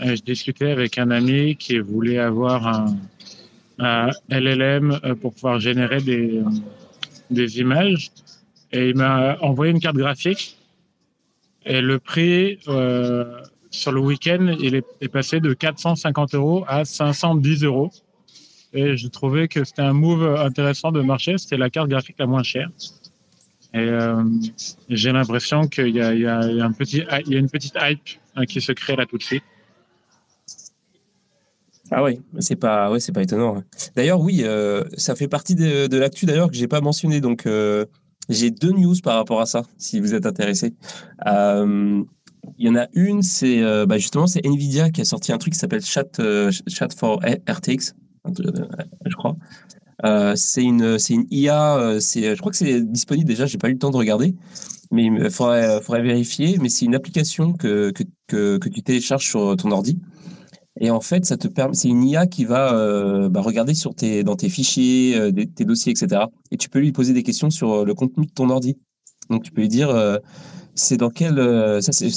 [SPEAKER 4] Euh, je discutais avec un ami qui voulait avoir un, un LLM pour pouvoir générer des, des images et il m'a envoyé une carte graphique et le prix sur le week-end, il est, passé de 450 euros à 510 euros. Et je trouvais que c'était un move intéressant de marché. C'était la carte graphique la moins chère. Et euh, j'ai l'impression qu'il y, a, une petite hype hein, qui se crée là tout de suite.
[SPEAKER 1] Ah oui, c'est pas, ouais, c'est pas étonnant. D'ailleurs, oui, euh, ça fait partie de, l'actu d'ailleurs que j'ai pas mentionné. Donc, euh, j'ai deux news par rapport à ça, si vous êtes intéressé. Il y en a une, c'est euh, bah, justement c'est Nvidia qui a sorti un truc qui s'appelle Chat, euh, Chat for RTX, euh, je crois. c'est une c'est une IA, c'est je crois que c'est disponible déjà, j'ai pas eu le temps de regarder, mais il faudrait, vérifier. Mais c'est une application que, que, que, tu télécharges sur ton ordi. Et en fait, ça te permet, c'est une IA qui va bah, regarder sur tes, dans tes fichiers, tes dossiers, etc. Et tu peux lui poser des questions sur le contenu de ton ordi. Donc tu peux lui dire c'est dans quel. euh, ça, c'est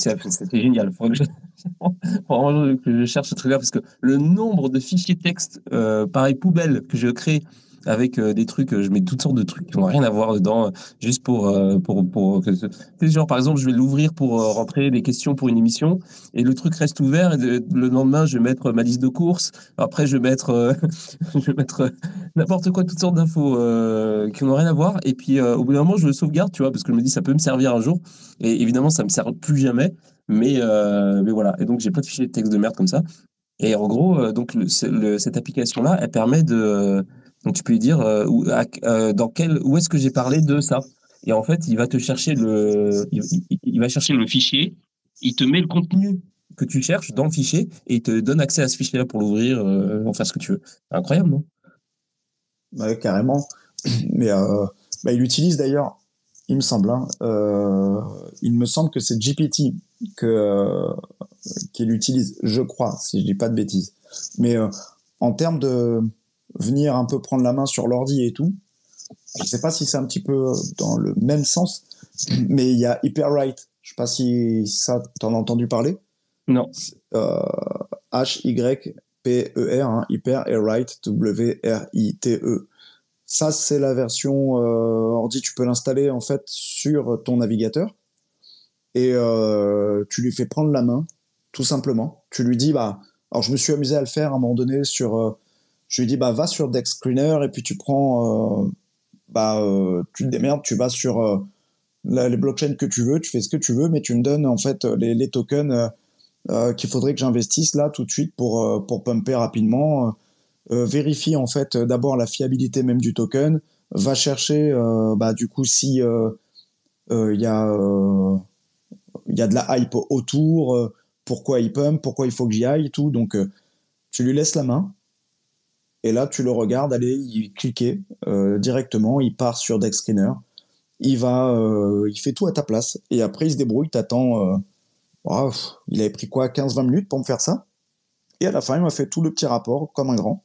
[SPEAKER 1] génial. Faudrait que je, que je cherche ce truc-là parce que le nombre de fichiers texte, euh, pareil, poubelle, que je crée avec euh, des trucs, euh, je mets toutes sortes de trucs qui n'ont rien à voir dedans, euh, juste pour. pour, pour que ce- genre, par exemple, je vais l'ouvrir pour rentrer des questions pour une émission et le truc reste ouvert et le lendemain, je vais mettre ma liste de courses. Après, je vais mettre, je vais mettre n'importe quoi, toutes sortes d'infos qui n'ont rien à voir. Et puis, au bout d'un moment, je le sauvegarde, tu vois, parce que je me dis, ça peut me servir un jour. Et évidemment, ça me sert plus jamais. Mais, mais voilà. Et donc, j'ai plein de fichiers de texte de merde comme ça. Et en gros, donc, cette application-là, elle permet de. Donc, tu peux lui dire euh, où, euh, dans quel, où est-ce que j'ai parlé de ça? Et en fait, il va te chercher le, il, va chercher le fichier. Il te met le contenu que tu cherches dans le fichier et il te donne accès à ce fichier-là pour l'ouvrir, euh, en faire ce que tu veux. Incroyable, non?
[SPEAKER 3] Carrément. Mais bah, il utilise d'ailleurs, il me semble, hein, il me semble que c'est GPT que qu'il utilise, je crois, si je dis pas de bêtises. Mais en termes de venir un peu prendre la main sur l'ordi et tout, je sais pas si c'est un petit peu dans le même sens, mais il y a Hyperwrite. Je sais pas si ça t'en as entendu parler.
[SPEAKER 1] Non.
[SPEAKER 3] Euh, H Y P E R, hein, Hyper et Write W R I T E. Ça, c'est la version euh, ordi. Tu peux l'installer en fait sur ton navigateur et euh, tu lui fais prendre la main, tout simplement. Tu lui dis, bah, alors je me suis amusé à le faire à un moment donné sur. Je lui dis, bah, va sur Dex Screener et puis tu prends, euh, bah, euh, tu te démerdes, tu vas sur euh, les blockchains que tu veux, tu fais ce que tu veux, mais tu me donnes en fait les, les tokens qu'il faudrait que j'investisse là tout de suite pour pour pumper rapidement. Vérifie en fait d'abord la fiabilité même du token, va chercher bah, du coup si il y a y a de la hype autour, pourquoi il pump, pourquoi il faut que j'y aille, tout. Donc tu lui laisses la main et là tu le regardes aller il cliquer euh, directement, il part sur Dex Screener, il va euh, il fait tout à ta place. Et après il se débrouille, t'attends euh, oh, il avait pris quoi 15 20 minutes pour me faire ça? Et à la fin, il m'a fait tout le petit rapport comme un grand.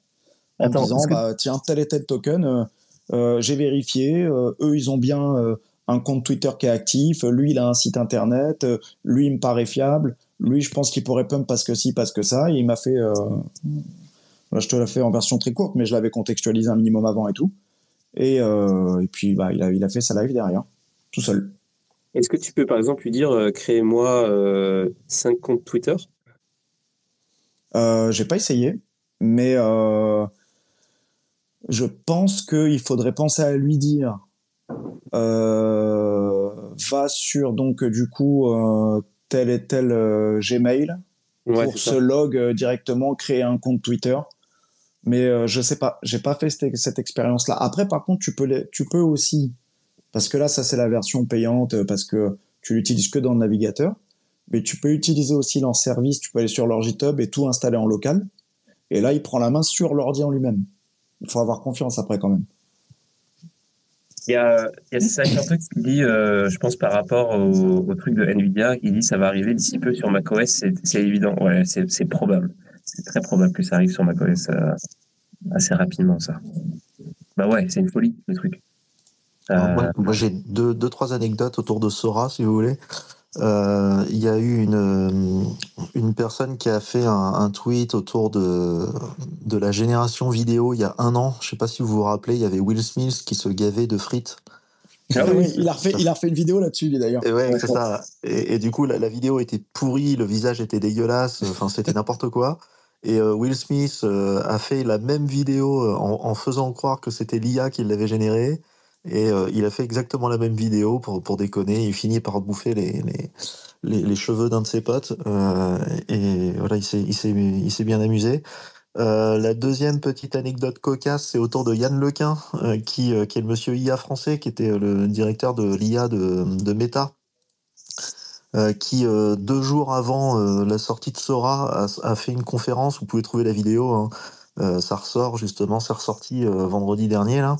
[SPEAKER 3] En
[SPEAKER 1] Attends,
[SPEAKER 3] me disant
[SPEAKER 1] que-
[SPEAKER 3] bah, tiens tel et tel token euh, euh, j'ai vérifié eux ils ont bien un compte Twitter qui est actif lui il a un site internet lui il me paraît fiable lui je pense qu'il pourrait pump parce que si parce que ça et il m'a fait je te l'ai fait en version très courte mais je l'avais contextualisé un minimum avant et tout. Et, euh, et puis bah, il, a, il a fait sa live derrière tout seul.
[SPEAKER 1] Est-ce que tu peux par exemple lui dire euh, créez-moi euh, 5 comptes Twitter?
[SPEAKER 3] Euh, j'ai pas essayé, mais euh, je pense qu'il faudrait penser à lui dire euh, va sur donc du coup euh, tel et tel euh, Gmail
[SPEAKER 1] Ouais,
[SPEAKER 3] pour se log euh, directement, créer un compte Twitter. Mais euh, je sais pas, j'ai pas fait cette, expérience-là. Après, par contre, tu peux, les- tu peux aussi, parce que là, ça c'est la version payante, euh, parce que tu l'utilises que dans le navigateur. Mais tu peux utiliser aussi leur service. Tu peux aller sur leur GitHub et tout installer en local. Et là, il prend la main sur l'ordi en lui-même. Il faut avoir confiance après quand même.
[SPEAKER 1] Il y a, il y a Cortex qui dit, euh, je pense par rapport au, au truc de Nvidia, il dit ça va arriver d'ici peu sur macOS, c'est évident. Ouais, c'est probable. C'est très probable que ça arrive sur macOS euh, assez rapidement, ça. Bah ouais, c'est une folie, le truc. Euh,
[SPEAKER 2] moi, moi, j'ai deux, deux, trois anecdotes autour de Sora, si vous voulez. Euh, Il y a eu une, euh, une personne qui a fait un, un tweet autour de, de la génération vidéo il y a un an. Je sais pas si vous vous rappelez, il y avait Will Smith qui se gavait de frites.
[SPEAKER 1] Ah oui.
[SPEAKER 3] il, a refait, il a refait une vidéo là-dessus, d'ailleurs.
[SPEAKER 2] Et ouais, ça. Et, et du coup, la, la vidéo était pourrie, le visage était dégueulasse, enfin, c'était n'importe quoi. Et euh, Will Smith euh, a fait la même vidéo euh, en, faisant croire que c'était l'IA qui l'avait générée. Et il a fait exactement la même vidéo pour, pour déconner. Il finit par bouffer les, les, les, cheveux d'un de ses potes. Et voilà, il s'est, bien amusé. La deuxième petite anecdote cocasse, c'est autour de Yann Lequin, qui, qui est le monsieur IA français, qui était le directeur de l'IA de Meta, euh, qui euh, deux jours avant euh, la sortie de Sora a, a fait une conférence. Vous pouvez trouver la vidéo. hein. Ça ressort justement, c'est ressorti vendredi dernier là,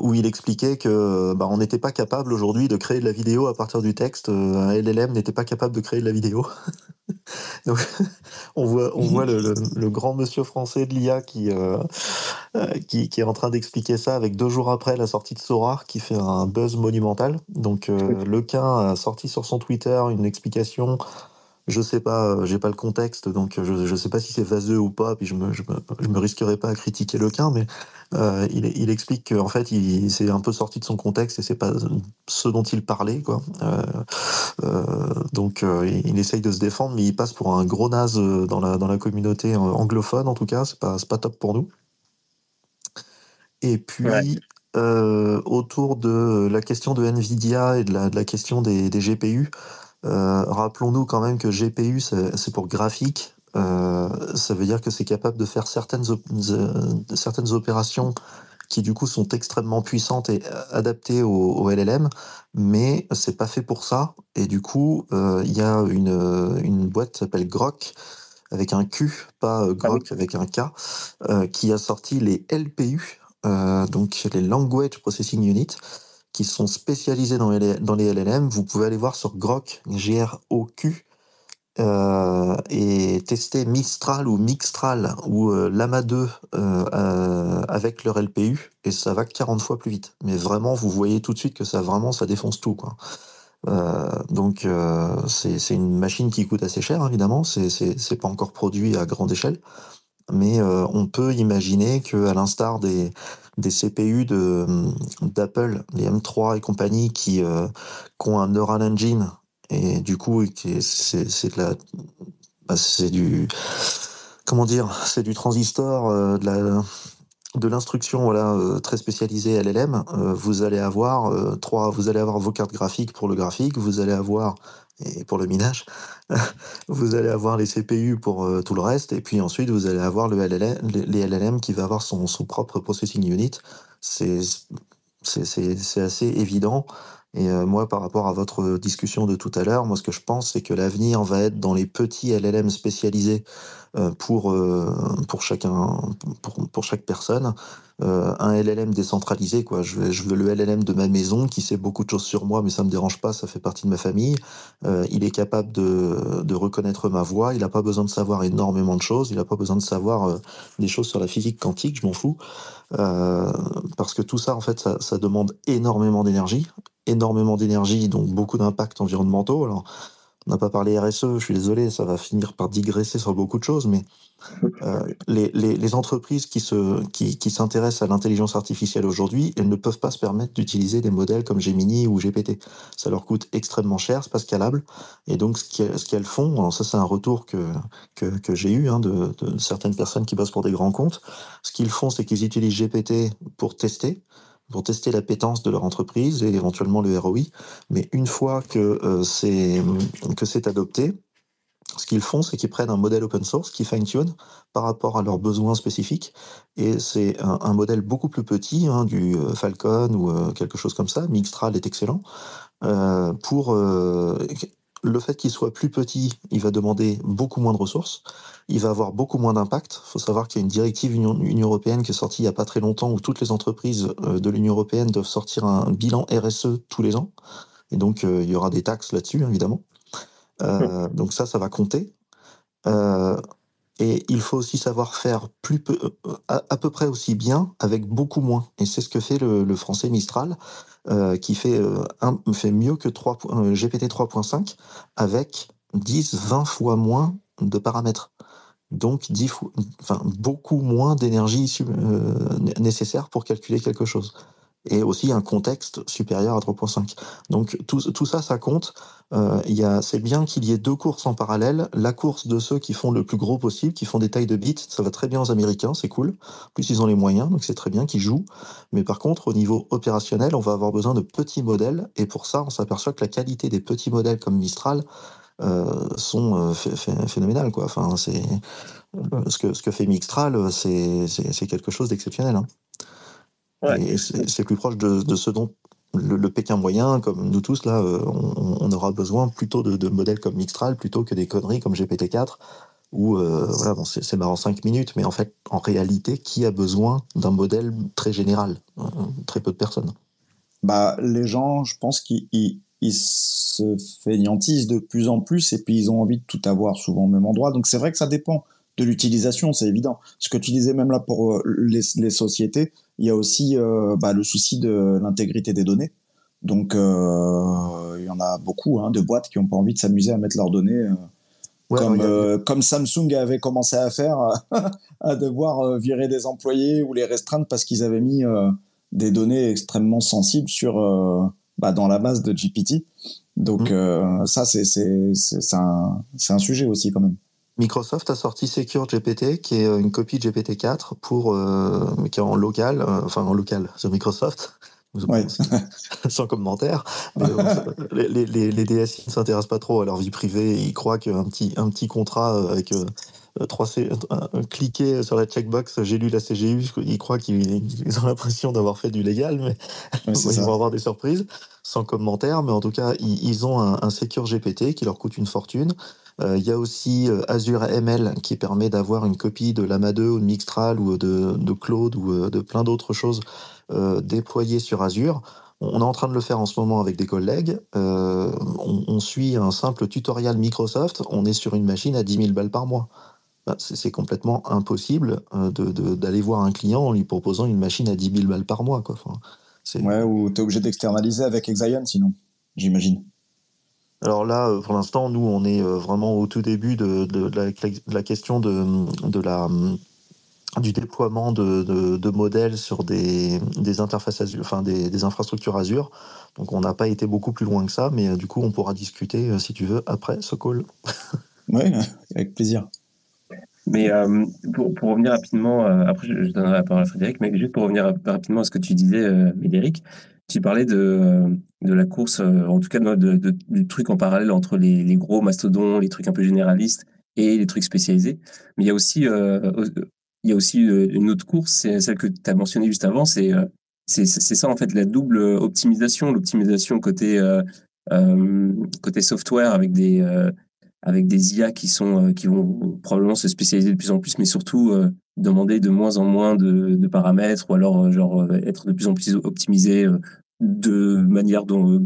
[SPEAKER 2] où il expliquait que bah, on n'était pas capable aujourd'hui de créer de la vidéo à partir du texte. Un LLM n'était pas capable de créer de la vidéo. Donc on voit, on voit le, le- le grand monsieur français de l'IA qui, qui, qui, est en train d'expliquer ça avec deux jours après la sortie de Sora, qui fait un buzz monumental. Donc, Lequin a sorti sur son Twitter une explication je sais pas, euh, j'ai pas le contexte, donc je, je sais pas si c'est vaseux ou pas, puis je me, je me, je me risquerai pas à critiquer le mais euh, il, il, explique qu'en fait, il s'est un peu sorti de son contexte et c'est pas ce dont il parlait, quoi. Euh, euh, donc il, il, essaye de se défendre, mais il passe pour un gros naze dans la, dans la communauté anglophone, en tout cas, c'est pas, pas top pour nous. Et puis, ouais. autour de la question de Nvidia et de la, de la question des, des GPU, euh, rappelons-nous quand même que GPU, c'est pour graphique. Euh, ça veut dire que c'est capable de faire certaines, op certaines opérations qui du coup sont extrêmement puissantes et adaptées au, au LLM, mais c'est pas fait pour ça. Et du coup, euh, il y a une, une boîte qui s'appelle Grok avec un Q, pas euh, Grok ah oui. avec un K, euh, qui a sorti les LPU, euh, donc les Language Processing Unit, qui sont spécialisés dans les, dans les LLM. Vous pouvez aller voir sur Grok, G-R-O-Q, euh, et tester Mistral ou Mixtral ou euh, Lama 2 euh, euh, avec leur LPU et ça va 40 fois plus vite. Mais vraiment, vous voyez tout de suite que ça vraiment ça défonce tout quoi. Euh, donc c'est une machine qui coûte assez cher évidemment. C'est pas encore produit à grande échelle, mais on peut imaginer que à l'instar des des CPU de d'Apple, les M3 et compagnie, qui, euh, qui, ont un Neural Engine et du coup, c'est de la, bah, c'est du, comment dire, c'est du transistor, euh, de la, de l'instruction voilà euh, très spécialisée LLM. Euh, vous allez avoir euh, trois, vous allez avoir vos cartes graphiques pour le graphique, vous allez avoir et pour le minage, vous allez avoir les CPU pour euh, tout le reste, et puis ensuite vous allez avoir les LLM qui va avoir son, son propre processing unit. C'est assez évident. Et euh, moi, par rapport à votre discussion de tout à l'heure, moi, ce que je pense, c'est que l'avenir va être dans les petits LLM spécialisés euh, pour, pour, chacun, pour, pour chaque personne. Euh, un LLM décentralisé, quoi. Je veux, je veux, le LLM de ma maison qui sait beaucoup de choses sur moi, mais ça me dérange pas, ça fait partie de ma famille. Euh, il est capable de, de, reconnaître ma voix. Il n'a pas besoin de savoir énormément de choses. Il n'a pas besoin de savoir euh, des choses sur la physique quantique. Je m'en fous. parce que tout ça, en fait, ça, ça demande énormément d'énergie énormément d'énergie, donc beaucoup d'impacts environnementaux. Alors, on n'a pas parlé RSE, je suis désolé, ça va finir par digresser sur beaucoup de choses, mais euh, les, les, les, entreprises qui, se, qui, qui s'intéressent à l'intelligence artificielle aujourd'hui, elles ne peuvent pas se permettre d'utiliser des modèles comme Gemini ou GPT. Ça leur coûte extrêmement cher, c'est pas scalable. Et donc, ce, qu'elles font, alors ça c'est un retour que, que, que j'ai eu hein, de, de certaines personnes qui bossent pour des grands comptes, ce qu'ils font, c'est qu'ils utilisent GPT pour tester, pour tester la pétence de leur entreprise et éventuellement le ROI. Mais une fois que euh, c'est que c'est adopté, ce qu'ils font, c'est qu'ils prennent un modèle open source qui fine-tune par rapport à leurs besoins spécifiques. Et c'est un, modèle beaucoup plus petit, hein, du euh, Falcon ou euh, quelque chose comme ça. Mixtral est excellent. Pour le fait qu'il soit plus petit, il va demander beaucoup moins de ressources, il va avoir beaucoup moins d'impact. Il faut savoir qu'il y a une directive Union, Union, européenne qui est sortie il n'y a pas très longtemps où toutes les entreprises euh, de l'Union européenne doivent sortir un bilan RSE tous les ans. Et donc, euh, il y aura des taxes là-dessus, évidemment. Euh, donc ça, ça va compter. Euh, et il faut aussi savoir faire plus peu, à, à, peu près aussi bien avec beaucoup moins. Et c'est ce que fait le, le français Mistral, euh, qui fait, euh, fait mieux que 3, GPT 3.5 avec 10, 20 fois moins de paramètres. Donc 10 fois, enfin, beaucoup moins d'énergie euh, nécessaire pour calculer quelque chose et aussi un contexte supérieur à 3.5. Donc tout, ça, ça compte. Euh, c'est bien qu'il y ait deux courses en parallèle. La course de ceux qui font le plus gros possible, qui font des tailles de bits, ça va très bien aux Américains, c'est cool. Plus, ils ont les moyens, donc c'est très bien qu'ils jouent. Mais par contre, au niveau opérationnel, on va avoir besoin de petits modèles. Et pour ça, on s'aperçoit que la qualité des petits modèles comme Mistral euh, sont euh, phénoménales. Enfin, ce, que, ce que fait Mistral, c'est quelque chose d'exceptionnel. Hein. Ouais. c'est plus proche de, de, ce dont le, le, Pékin moyen, comme nous tous, là, euh, on, on, aura besoin plutôt de, de, modèles comme Mixtral plutôt que des conneries comme GPT-4, où, euh, voilà, bon, c'est marrant 5 minutes, mais en fait, en réalité, qui a besoin d'un modèle très général? Euh, Très peu de personnes.
[SPEAKER 3] Bah, les gens, je pense qu'ils ils se fainéantisent de plus en plus et puis ils ont envie de tout avoir souvent au même endroit. Donc c'est vrai que ça dépend de l'utilisation, c'est évident. Ce que tu disais même là pour les, les sociétés, il y a aussi bah, le souci de l'intégrité des données. Donc, il y en a beaucoup hein, de boîtes qui n'ont pas envie de s'amuser à mettre leurs données comme, euh, comme Samsung avait commencé à faire, à devoir euh, virer des employés ou les restreindre parce qu'ils avaient mis euh, des données extrêmement sensibles sur, bah, dans la base de GPT. Donc mm. ça, c'est un, un sujet aussi quand même.
[SPEAKER 2] Microsoft a sorti Secure GPT, qui est une copie de GPT-4 pour, qui est en local, enfin en local sur Microsoft, sans commentaire. les, les, les, DSI ne s'intéressent pas trop à leur vie privée. Ils croient qu'un petit, un petit contrat euh, avec euh, trois cliquer sur la checkbox, j'ai lu la CGU, ils croient qu'ils ont l'impression d'avoir fait du légal, mais ils vont avoir des surprises. Sans commentaire, mais en tout cas, ils, ont un, Secure GPT qui leur coûte une fortune. Euh, il y a aussi Azure ML qui permet d'avoir une copie de Lama 2 ou de Mixtral ou de, de Claude ou de plein d'autres choses euh, déployé sur Azure. On est en train de le faire en ce moment avec des collègues. Euh, on, suit un simple tutoriel Microsoft. On est sur une machine à 10 000 balles par mois. Bah, c'est complètement impossible euh, d'aller voir un client en lui proposant une machine à 10 000 balles par mois.
[SPEAKER 3] Ouais, ou tu es obligé d'externaliser avec Exaion sinon, j'imagine.
[SPEAKER 2] Alors là, pour l'instant, nous, on est vraiment au tout début de, la, question de, la, du déploiement de, modèles sur des, interfaces Azure, enfin des, infrastructures Azure. Donc on n'a pas été beaucoup plus loin que ça, mais euh, du coup on pourra discuter euh, si tu veux après ce call.
[SPEAKER 3] oui, avec plaisir.
[SPEAKER 1] Mais euh, pour, revenir rapidement, après je, donnerai la parole à Frédéric, mais juste pour revenir rapidement à ce que tu disais, Médéric, tu parlais de, de la course, en tout cas du truc en parallèle entre les, gros mastodons, les trucs un peu généralistes et les trucs spécialisés. Mais il y a aussi il y a aussi euh, une autre course, c'est celle que tu as mentionnée juste avant, c'est euh, c'est ça en fait la double optimisation, l'optimisation côté euh, côté software avec des avec des IA qui sont qui vont probablement se spécialiser de plus en plus, mais surtout demander de moins en moins de, paramètres ou alors genre être de plus en plus optimisé de manière dont,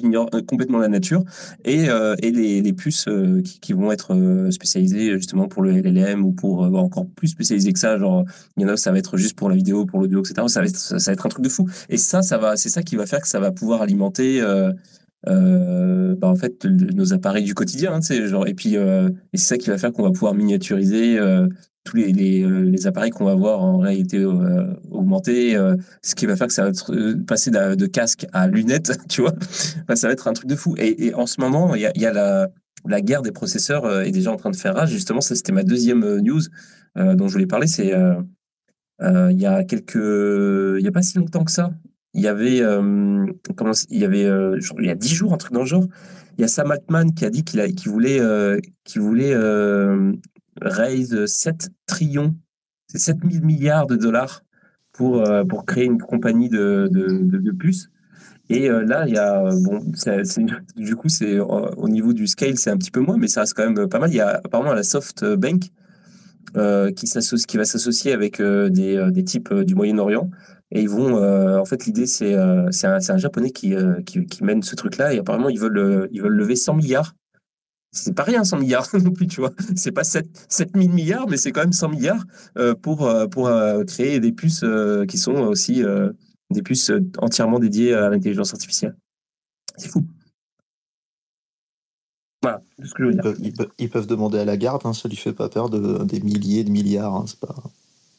[SPEAKER 1] j'ignore complètement la nature, et, euh, et les, puces euh, qui, vont être euh, spécialisées justement pour le LLM ou pour encore plus spécialisées que ça, genre il y en a ça va être juste pour la vidéo, pour l'audio, etc. Ça va, être, ça, va être un truc de fou. Et ça, ça va, c'est ça qui va faire que ça va pouvoir alimenter bah, en fait nos appareils du quotidien, hein, genre, et puis et c'est ça qui va faire qu'on va pouvoir miniaturiser tous les, euh, les appareils qu'on va voir en réalité euh, augmentée, euh, ce qui va faire que ça va être, passer de, casque à lunettes, tu vois. ça va être un truc de fou. Et, en ce moment, il y a, la, la, guerre des processeurs est déjà en train de faire rage. Justement, ça, c'était ma deuxième news dont je voulais parler. C'est il y a quelques, il y a pas si longtemps que ça. Il y avait, comment, il y avait, il y a dix jours, un truc dans le genre. Il y a Sam Altman qui a dit qu'il qu'il voulait, qu'il voulait raise 7 trillions, c'est 7 000 milliards de dollars pour, euh, pour créer une compagnie de, de, puces. Et euh, là, il y a, bon, du coup, au niveau du scale, c'est un petit peu moins, mais ça reste quand même pas mal. Il y a apparemment la SoftBank euh, qui, qui va s'associer avec des, des, types du Moyen-Orient. Et ils vont, en fait, l'idée, c'est c'est un, japonais qui, qui, qui, mène ce truc-là. Et apparemment, ils veulent, ils veulent lever 100 milliards c'est pas rien 100 milliards non plus, tu vois. C'est pas 7, 000 milliards, mais c'est quand même 100 milliards euh, pour, euh, pour euh, créer des puces qui sont aussi des puces entièrement dédiées à l'intelligence artificielle. C'est fou. Voilà, ce que je veux dire.
[SPEAKER 2] Ils peuvent, demander à la garde, hein, ça lui fait pas peur de, des milliers de milliards. Hein, c'est pas...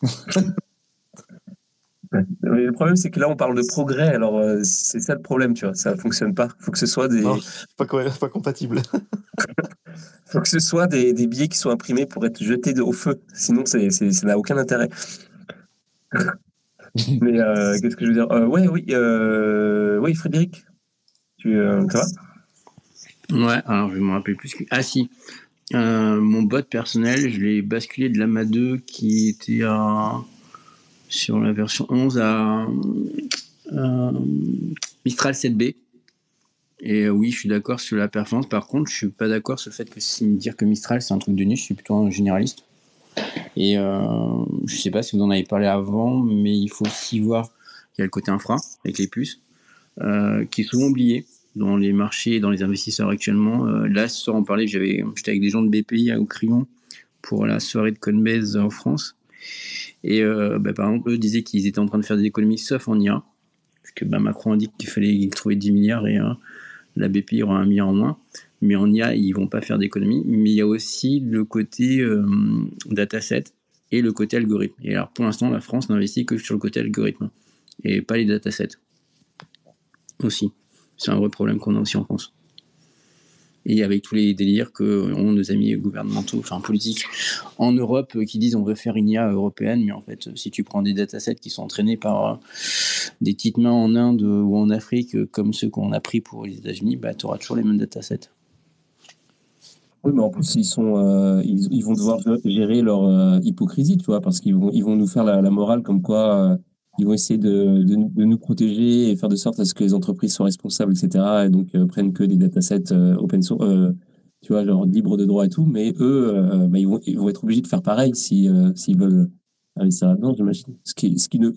[SPEAKER 1] Le problème, c'est que là, on parle de progrès. Alors, euh, c'est ça le problème, tu vois. Ça ne fonctionne pas. Il faut que ce soit des. Non,
[SPEAKER 2] pas, pas compatible.
[SPEAKER 1] Il faut que ce soit des, des, billets qui sont imprimés pour être jetés au feu. Sinon, ça n'a aucun intérêt. Mais euh, qu'est-ce que je veux dire? Euh, Ouais, oui, oui, Frédéric. Tu, ça va?
[SPEAKER 5] Ouais, alors je vais me rappeler plus. Que... Ah, si. mon bot personnel, je l'ai basculé de l'AMA 2 qui était à sur la version 11 à, Mistral 7B. Et euh, oui, je suis d'accord sur la performance. Par contre, je suis pas d'accord sur le fait que si dire que Mistral c'est un truc de niche, je suis plutôt un généraliste. Et euh, je sais pas si vous en avez parlé avant, mais il faut aussi voir qu'il y a le côté infra avec les puces, euh, qui est souvent oublié dans les marchés et dans les investisseurs actuellement. là, ce soir, on parlait, j'étais avec des gens de BPI au Crayon pour la soirée de Coinbase en France. Et bah, par exemple, eux disaient qu'ils étaient en train de faire des économies sauf en IA. Parce que bah, Macron a dit qu'il fallait trouver 10 milliards et la BPI aura un milliard en moins. Mais en IA, ils vont pas faire d'économies. Mais il y a aussi le côté dataset et le côté algorithme. Et alors pour l'instant, la France n'investit que sur le côté algorithme et pas les datasets. Aussi. C'est un vrai problème qu'on a aussi en France. Et avec tous les délires que ont nos amis gouvernementaux, enfin politiques, en Europe qui disent on veut faire une IA européenne, mais en fait, si tu prends des datasets qui sont entraînés par euh, des petites mains en Inde ou en Afrique, comme ceux qu'on a pris pour les États-Unis, bah, tu auras toujours les mêmes datasets.
[SPEAKER 1] Oui, mais en plus, ils, euh, vont devoir gérer leur euh, hypocrisie, tu vois, parce qu'ils vont, ils vont nous faire la, morale comme quoi ils vont essayer de, de, nous protéger et faire de sorte à ce que les entreprises soient responsables, etc. Et donc euh, prennent que des datasets euh, open source, euh, tu vois, genre libres de droit et tout. Mais eux, bah, ils, vont, ils vont être obligés de faire pareil si s'ils veulent investir là-dedans, j'imagine. Ce qui, ce qui ne,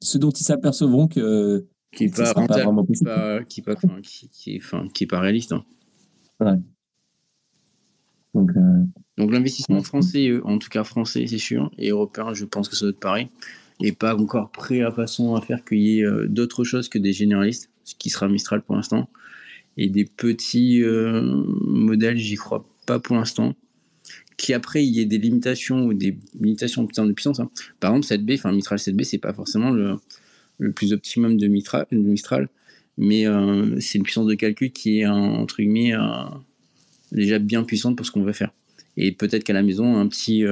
[SPEAKER 1] ce dont ils s'apercevront que
[SPEAKER 5] qui n'est pas, pas, vraiment qui, pas, qui, pas, qui, qui, enfin, qui est pas réaliste. Hein.
[SPEAKER 1] Ouais.
[SPEAKER 5] Donc, Donc l'investissement français, en tout cas français, c'est sûr, et européen, je pense que ça doit être pareil et pas encore prêt à façon à faire qu'il y ait euh, d'autres choses que des généralistes, ce qui sera Mistral pour l'instant. Et des petits euh, modèles, j'y crois pas pour l'instant. Qui après, il y ait des limitations ou des limitations de puissance. Hein. Par exemple, 7B, enfin Mistral 7B, c'est pas forcément le, plus optimum de Mistral, Mistral mais euh, c'est une puissance de calcul qui est, entre guillemets, déjà bien puissante pour ce qu'on veut faire. Et peut-être qu'à la maison, un petit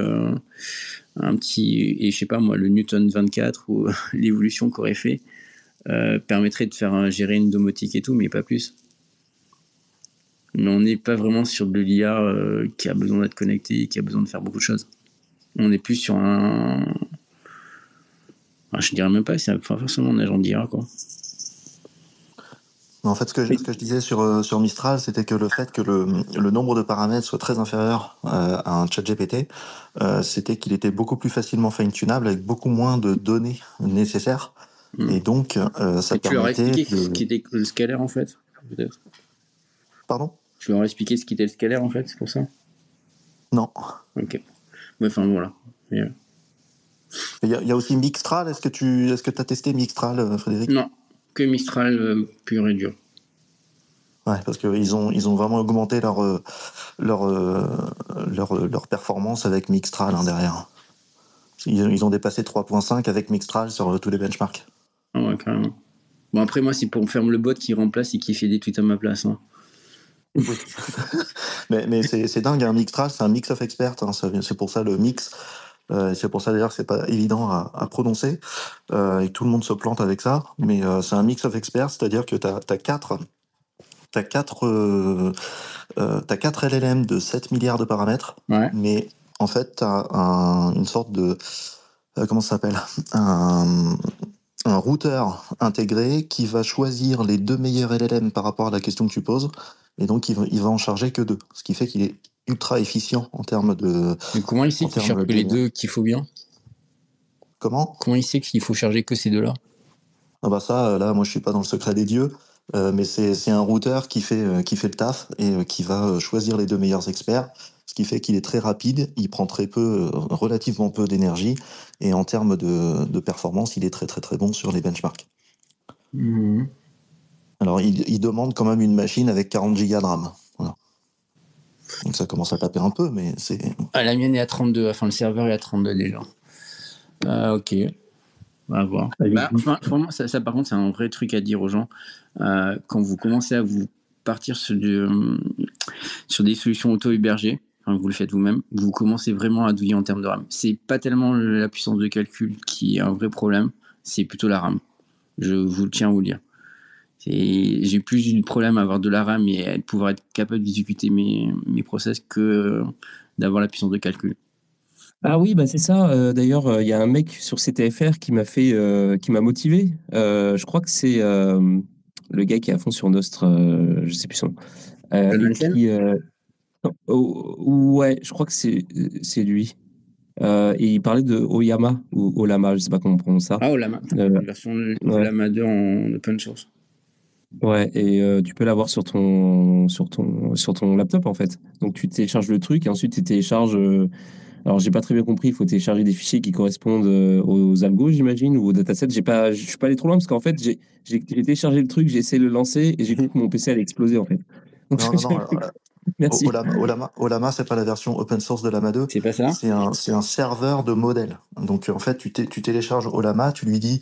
[SPEAKER 5] un petit, et je sais pas moi, le Newton 24 ou l'évolution qu'aurait fait euh, permettrait de faire gérer une domotique et tout, mais pas plus. Mais on n'est pas vraiment sur de l'IA euh, qui a besoin d'être connecté, qui a besoin de faire beaucoup de choses. On est plus sur un. je dirais même pas, c'est forcément un agent d'IA, quoi.
[SPEAKER 2] En fait, ce que, je, ce que je disais sur, euh, sur Mistral, c'était que le fait que le, le, nombre de paramètres soit très inférieur euh, à un chat GPT, euh, c'était qu'il était beaucoup plus facilement fine-tunable avec beaucoup moins de données nécessaires. Hmm. Et donc, euh, ça Et
[SPEAKER 5] tu leur as expliqué ce qui était le scalaire, en fait
[SPEAKER 2] Pardon?
[SPEAKER 5] Tu leur as expliqué ce qui était le scalaire, en fait, c'est pour ça?
[SPEAKER 2] Non.
[SPEAKER 5] Ok. Enfin, voilà.
[SPEAKER 2] Il y, a, il y, a aussi Mixtral. Est-ce que tu est-ce que as testé Mixtral, Frédéric?
[SPEAKER 5] Non que Mistral euh, pur et dur.
[SPEAKER 2] Ouais, parce qu'ils ont, ils ont vraiment augmenté leur, euh, leur, euh, leur, leur, performance avec Mixtral hein, derrière. Ils, ont dépassé 3.5 avec Mixtral sur tous les benchmarks.
[SPEAKER 5] Ah ouais, carrément. Bon, après, moi, c'est pour faire le bot qui remplace et qui fait des tweets à ma place. Hein.
[SPEAKER 2] mais mais c'est dingue, un hein. Mixtral, c'est un mix of experts. Hein. C'est pour ça le mix. Euh, c'est pour ça d'ailleurs que c'est pas évident à, prononcer. Euh, et tout le monde se plante avec ça. Mais euh, c'est un mix of experts, c'est-à-dire que tu as, quatre, as quatre, as quatre LLM de 7 milliards de paramètres, mais en fait, tu as une sorte de. comment ça s'appelle? Un, un routeur intégré qui va choisir les deux meilleurs LLM par rapport à la question que tu poses, et donc il va, il va en charger que deux, ce qui fait qu'il est ultra efficient en termes de.
[SPEAKER 5] Mais comment il sait qu'il charge que les deux qu'il faut bien?
[SPEAKER 2] Comment?
[SPEAKER 5] Comment il sait qu'il faut charger que ces deux-là?
[SPEAKER 2] Ah bah ça, là, moi je suis pas dans le secret des dieux, euh, mais c'est un routeur qui fait, euh, qui fait le taf et euh, qui va choisir les deux meilleurs experts, ce qui fait qu'il est très rapide, il prend très peu, relativement peu d'énergie, et en termes de, de, performance, il est très très très bon sur les benchmarks. Mmh. Alors il, il, demande quand même une machine avec 40 Go de RAM. Donc ça commence à taper un peu, mais c'est.
[SPEAKER 5] Ah, la mienne est à 32, enfin le serveur est à 32 déjà. Ah, ok. On va voir. Bah, enfin, ça, par contre, c'est un vrai truc à dire aux gens. Euh, quand vous commencez à vous partir sur, du, sur des solutions auto-hébergées, vous le faites vous-même, vous commencez vraiment à douiller en termes de RAM. C'est pas tellement la puissance de calcul qui est un vrai problème, c'est plutôt la RAM. Je vous le tiens à vous le dire. J'ai plus de problème à avoir de la RAM et à pouvoir être capable d'exécuter mes, mes process que d'avoir la puissance de calcul.
[SPEAKER 1] Ah oui, bah c'est ça. Euh, d'ailleurs, euh, il y a un mec sur CTFR qui m'a fait, euh, qui m'a motivé. je crois que c'est le gars qui est à fond sur Nostre, je sais plus son. Qui, ouais, je crois que c'est lui. et il parlait de Oyama ou Olama, je sais pas comment on prononce ça.
[SPEAKER 5] Ah Olama, la version Olama 2 en open source.
[SPEAKER 1] Ouais, et euh, tu peux l'avoir sur ton, sur, ton, sur ton laptop en fait. Donc tu télécharges le truc et ensuite tu télécharges. euh, alors j'ai pas très bien compris, il faut télécharger des fichiers qui correspondent euh, aux algos, j'imagine, ou aux datasets. J'ai pas, je suis pas allé trop loin parce qu'en fait j'ai j'ai j'ai téléchargé le truc, j'ai essayé de le lancer et j'ai cru que mon PC allait exploser en fait. Donc,
[SPEAKER 2] Non, non, non. euh,
[SPEAKER 1] Merci.
[SPEAKER 2] Olama, Olama, Olama c'est pas la version open source de Lama 2.
[SPEAKER 5] C'est pas ça?
[SPEAKER 2] C'est un, c'est un serveur de modèle. Donc en fait, tu, tu télécharges Olama, tu lui dis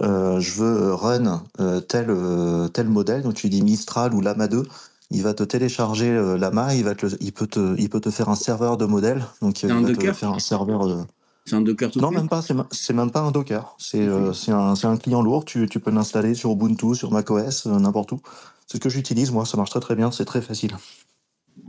[SPEAKER 2] euh, je veux run euh, tel, euh, tel modèle, donc tu dis Mistral ou Lama 2. Il va te télécharger euh, Lama, il, va te, il, peut te, il peut te faire un serveur de modèle. Donc il
[SPEAKER 5] un
[SPEAKER 2] va te
[SPEAKER 5] Docker
[SPEAKER 2] faire un serveur de...
[SPEAKER 5] C'est un Docker tout
[SPEAKER 2] Non,
[SPEAKER 5] fait
[SPEAKER 2] même pas, c'est même pas un Docker. C'est euh, un, un client lourd, tu, tu peux l'installer sur Ubuntu, sur macOS, euh, n'importe où. C'est ce que j'utilise, moi, ça marche très très bien, c'est très facile.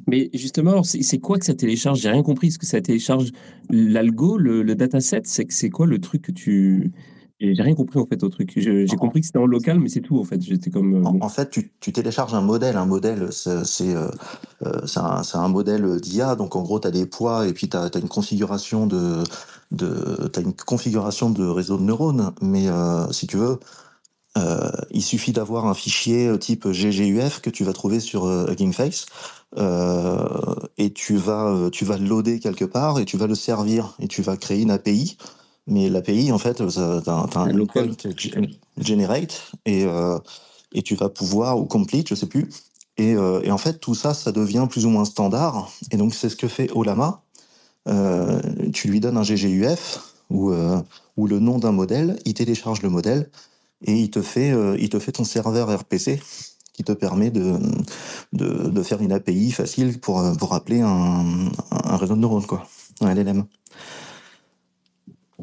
[SPEAKER 1] Mais justement, c'est quoi que ça télécharge? J'ai rien compris. Est-ce que ça télécharge l'algo, le, le dataset C'est c'est quoi le truc que tu. J'ai rien compris en fait au truc. J'ai compris que c'était en local, mais c'est tout en fait. J'étais comme. euh,
[SPEAKER 2] En, fait, tu, tu télécharges un modèle. Un modèle, c'est euh, euh, un, modèle d'IA. Donc, en gros, tu as des poids et puis tu as, une configuration de, de, t'as une configuration de réseau de neurones. Mais euh, si tu veux, euh, il suffit d'avoir un fichier type GGUF que tu vas trouver sur Hugging Face. et tu vas, tu vas le loader quelque part et tu vas le servir. Et tu vas créer une API. Mais l'API, en fait, tu as, un
[SPEAKER 5] Un local.
[SPEAKER 2] generate et, euh, et tu vas pouvoir, ou complete, je sais plus. Et, euh, et en fait, tout ça, ça devient plus ou moins standard. Et donc, c'est ce que fait Olama. Euh, tu lui donnes un GGUF ou, euh, ou le nom d'un modèle, il télécharge le modèle et il te fait, il te fait ton serveur RPC qui te permet de, de, de faire une API facile pour, pour appeler un, un réseau de neurones, quoi, un LLM.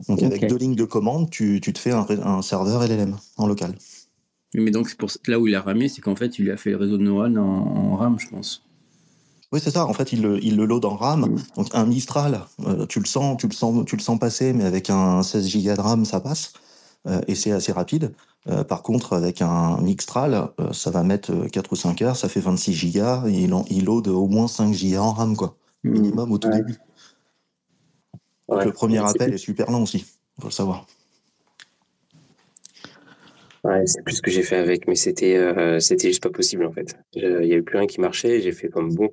[SPEAKER 2] Donc avec deux lignes de commande, tu, tu te fais un, un serveur LLM en local.
[SPEAKER 5] Mais donc, pour là où il a ramé, c'est qu'en fait, il lui a fait le réseau de neurones en, en RAM, je pense.
[SPEAKER 2] Oui, c'est ça. En fait, il le, il le load en RAM.
[SPEAKER 5] Mm.
[SPEAKER 2] Donc un Mistral, euh, tu le sens, tu le sens, tu le sens passer, mais avec un 16 Go de RAM, ça passe. Euh, et c'est assez rapide. Euh, par contre, avec un Mixtral, euh, ça va mettre euh, 4 ou 5 heures, ça fait 26 Go, et il, en- il load au moins 5 Go en RAM, quoi. Minimum au tout
[SPEAKER 1] Ouais.
[SPEAKER 2] début. Donc
[SPEAKER 1] Ouais.
[SPEAKER 2] le premier appel est super long aussi, faut le savoir.
[SPEAKER 1] Ouais, c'est plus ce que j'ai fait avec, mais c'était euh, c'était juste pas possible en fait. Je- Il y avait plus rien qui marchait. J'ai fait comme bon.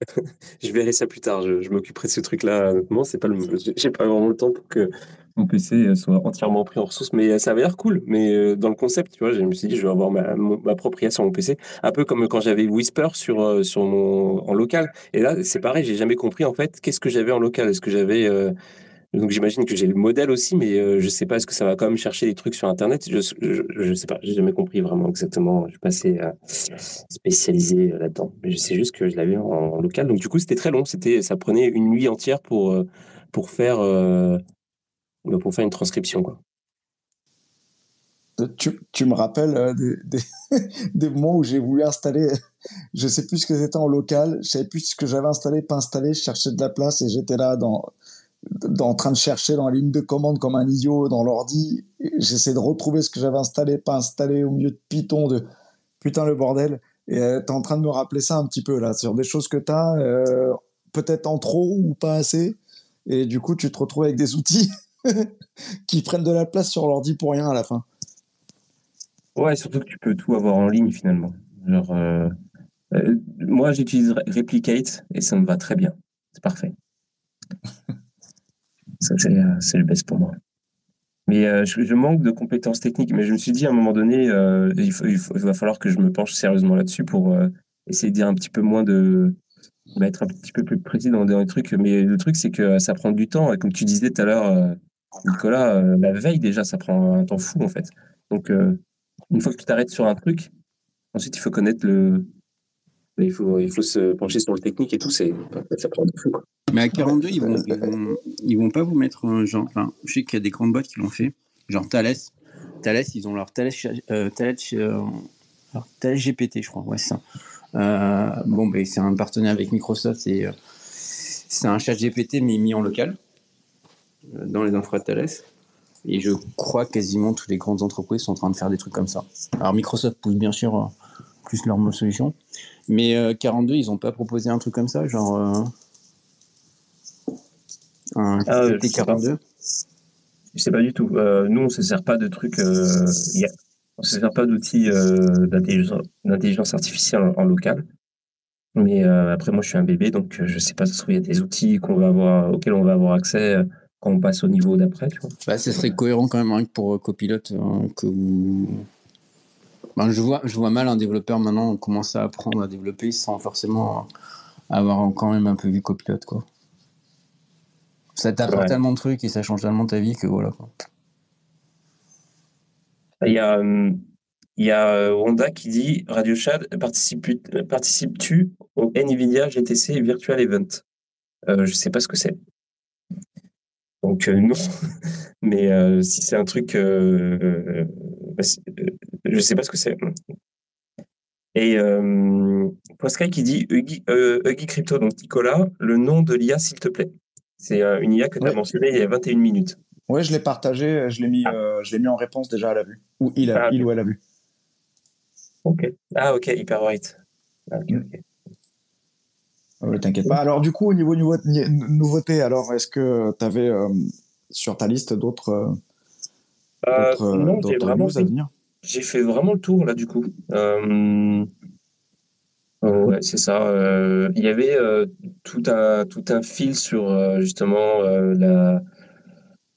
[SPEAKER 1] je verrai ça plus tard. Je, je m'occuperai de ce truc-là. Honnêtement, c'est pas le. J'ai pas vraiment le temps pour que mon PC soit entièrement pris en ressources, mais euh, ça avait l'air cool. Mais euh, dans le concept, tu vois, je me suis dit, je vais avoir ma, ma propre IA sur mon PC, un peu comme quand j'avais Whisper sur euh, sur mon en local. Et là, c'est pareil. J'ai jamais compris en fait qu'est-ce que j'avais en local? Est-ce que j'avais euh, donc j'imagine que j'ai le modèle aussi, mais euh, je sais pas, est-ce que ça va quand même chercher des trucs sur Internet? Je, je, je sais pas, j'ai jamais compris vraiment exactement. Je suis passé euh, spécialisé euh, là-dedans. Mais je sais juste que je l'avais en, local. Donc du coup, c'était très long. C'était, ça prenait une nuit entière pour, euh, pour, faire, bah, pour faire une transcription. Quoi.
[SPEAKER 3] Tu, tu me rappelles des, des, moments où j'ai voulu installer, je sais plus ce que c'était en local, je savais plus ce que j'avais installé, pas installé, je cherchais de la place et j'étais là dans, en train de chercher dans la ligne de commande comme un idiot dans l'ordi. J'essaie de retrouver ce que j'avais installé, pas installé au milieu de Python, de putain le bordel. Et euh, t'es en train de me rappeler ça un petit peu là, sur des choses que t'as, euh, peut-être en trop ou pas assez. Et du coup, tu te retrouves avec des outils qui prennent de la place sur l'ordi pour rien à la fin.
[SPEAKER 1] Ouais, surtout que tu peux tout avoir en ligne finalement. Genre, euh, euh, moi, j'utilise Re- Replicate et ça me va très bien. C'est parfait. Euh, c'est le best pour moi. Mais euh, je, manque de compétences techniques. Mais je me suis dit à un moment donné, euh, il, va falloir que je me penche sérieusement là-dessus pour essayer de dire un petit peu moins de. bah, être un petit peu plus précis dans, dans les trucs. Mais le truc, c'est que ça prend du temps. Et comme tu disais tout à l'heure, Nicolas, la veille déjà, ça prend un temps fou en fait. Donc, une fois que tu t'arrêtes sur un truc, ensuite il faut connaître le. Il faut, il faut se pencher sur le technique et tout. C'est, ça prend du fou.
[SPEAKER 5] Mais à 42, ils vont, ils vont, ils vont pas vous mettre genre. Je sais qu'il y a des grandes boîtes qui l'ont fait. Genre Thales. Thales, ils ont leur Thales, euh, Thales, euh, GPT, je crois. Ouais, c'est ça. Euh, bon, ben, c'est un partenaire avec Microsoft. et, euh, c'est un chat GPT, mais mis en local, dans les infra de Thales. Et je crois quasiment toutes les grandes entreprises sont en train de faire des trucs comme ça. Alors, Microsoft pousse bien sûr plus leur solution. Mais euh, 42, ils n'ont pas proposé un truc comme ça, genre. euh, un
[SPEAKER 1] Ah, je pas.
[SPEAKER 5] TT42
[SPEAKER 1] Je sais pas du tout. Euh, nous, on se sert pas de trucs. euh, Il y, a, On ne se sert pas d'outils euh, d'intelligence artificielle en, local. Mais euh, après, moi, je suis un bébé, donc je ne sais pas il y a des outils qu'on va avoir, auxquels on va avoir accès quand on passe au niveau d'après.
[SPEAKER 5] Bah, ce serait cohérent quand même hein, pour copilote hein, que ben, je, vois, je vois mal un développeur maintenant commencer à apprendre à développer sans forcément avoir quand même un peu vu copilote. Quoi. Ça t'apprend tellement de trucs et ça change tellement ta vie que voilà. Quoi.
[SPEAKER 1] Il y a, il y a euh, Honda qui dit Radio Chad, participes-tu au NVIDIA GTC Virtual Event? Euh, Je ne sais pas ce que c'est. Donc euh, non, mais si c'est un truc, je ne sais pas ce que c'est. Et Pascal qui dit Huggy, Crypto, donc Nicolas, le nom de l'IA s'il te plaît. C'est une IA que tu as mentionné il y a 21 minutes.
[SPEAKER 3] Oui, je l'ai partagé, je l'ai mis, ah. euh, je l'ai mis en réponse déjà à la vue. Ou il, a, ah, il ou elle a vu.
[SPEAKER 1] Ok. Ah, ok, hyper right. Ah,
[SPEAKER 3] mm. T'inquiète pas. Alors, du coup, au niveau nouveau, nouveauté, alors, est-ce que tu avais euh, sur ta liste d'autres
[SPEAKER 1] euh, news à venir J'ai fait vraiment le tour, là, du coup. ouais, c'est ça. Il y avait tout, un, tout un fil sur, justement, la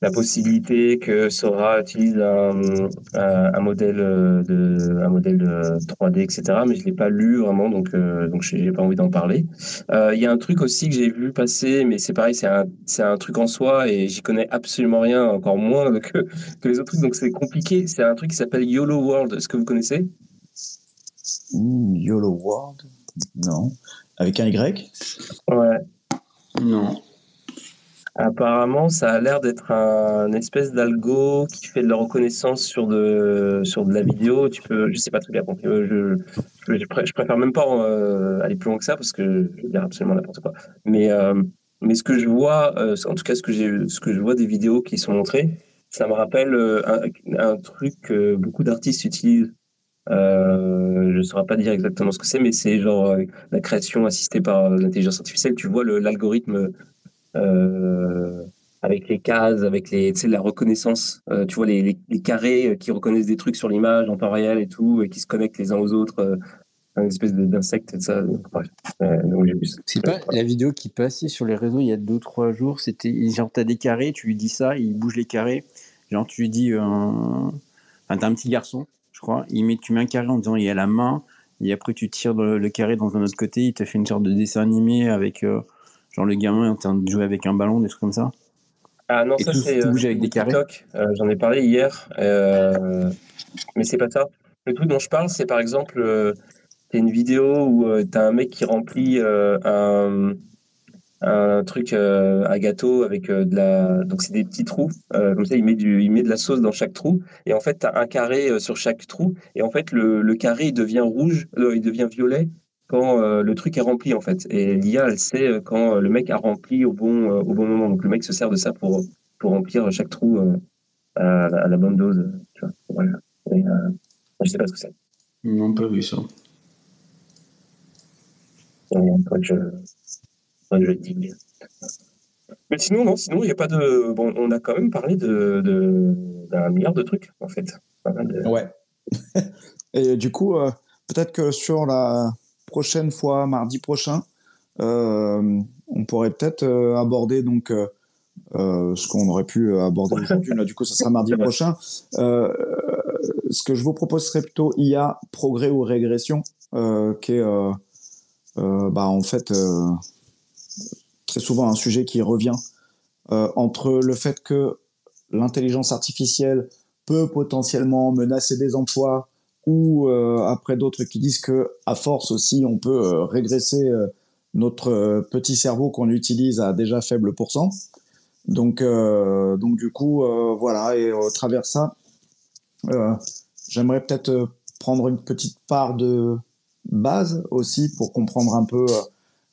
[SPEAKER 1] la possibilité que Sora utilise un, un, modèle euh, de un modèle de 3D etc mais je l'ai pas lu vraiment donc euh, donc j'ai pas envie d'en parler. Euh, il y a un truc aussi que j'ai vu passer mais c'est pareil c'est un c'est un truc en soi et j'y connais absolument rien encore moins que que les autres trucs donc c'est compliqué. C'est un truc qui s'appelle YOLO World. Est-ce que vous connaissez?
[SPEAKER 3] YOLO World? Non. Avec un Y?
[SPEAKER 1] Ouais.
[SPEAKER 5] Non
[SPEAKER 1] Apparemment, ça a l'air d'être un espèce d'algo qui fait de la reconnaissance sur de, sur de la vidéo. Tu peux, je sais pas très bien. Je, je, je, préfère même pas euh, aller plus loin que ça parce que je veux dire absolument n'importe quoi. Mais, euh, mais ce que je vois, euh, en tout cas, ce que, ce que je vois des vidéos qui sont montrées, ça me rappelle un, truc que beaucoup d'artistes utilisent. je ne saurais pas dire exactement ce que c'est, mais c'est genre la création assistée par l'intelligence artificielle. Tu vois l'algorithme euh, avec les cases, avec les, la reconnaissance, euh, tu vois, les, les, carrés qui reconnaissent des trucs sur l'image en temps réel et tout, et qui se connectent les uns aux autres, euh, une espèce d'insecte et ça.
[SPEAKER 5] pas la vidéo qui passait sur les réseaux il y a 2-3 jours, c'était genre, t'as des carrés, tu lui dis ça, il bouge les carrés, genre, tu lui dis, enfin, t'as un petit garçon, je crois, il met, tu mets un carré en disant, il y a la main, et après, tu tires le, carré dans un autre côté, il te fait une sorte de dessin animé avec. Genre le gamin est en train de jouer avec un ballon, des trucs comme ça.
[SPEAKER 1] Ah non, ça c'est euh, avec des carrés. Euh, J'en ai parlé hier, euh, mais c'est pas ça. Le truc dont je parle, c'est par exemple, euh, une vidéo où tu as un mec qui remplit un, un truc à gâteau avec de la. Donc c'est des petits trous. comme ça, il met, du, il met de la sauce dans chaque trou. Et en fait, tu as un carré sur chaque trou. Et en fait, le, le carré, il devient rouge, il devient violet quand euh, le truc est rempli en fait. Et l'IA, elle sait euh, quand euh, le mec a rempli au bon, au bon moment. Donc le mec se sert de ça pour, pour remplir chaque trou à, la bonne dose. Tu vois. Voilà. Et, je sais pas ce que c'est.
[SPEAKER 5] Non, pas vu ça.
[SPEAKER 1] Quand je, quand je dis. Mais sinon, non, sinon, il n'y a pas de. Bon, on a quand même parlé de, d'un milliard de trucs, en fait.
[SPEAKER 3] Ouais. Et du coup, peut-être que sur la, prochaine fois, mardi prochain, euh, on pourrait peut-être euh, aborder donc euh, ce qu'on aurait pu aborder aujourd'hui. Là, du coup, ce sera mardi prochain. ce que je vous propose serait plutôt IA, progrès ou régression, qui est bah, en fait très souvent un sujet qui revient entre le fait que l'intelligence artificielle peut potentiellement menacer des emplois, ou euh, après d'autres qui disent que à force aussi on peut euh, régresser euh, notre petit cerveau qu'on utilise à déjà faible pourcent. Donc, donc du coup, voilà, et au travers ça, j'aimerais peut-être prendre une petite part de base aussi pour comprendre un peu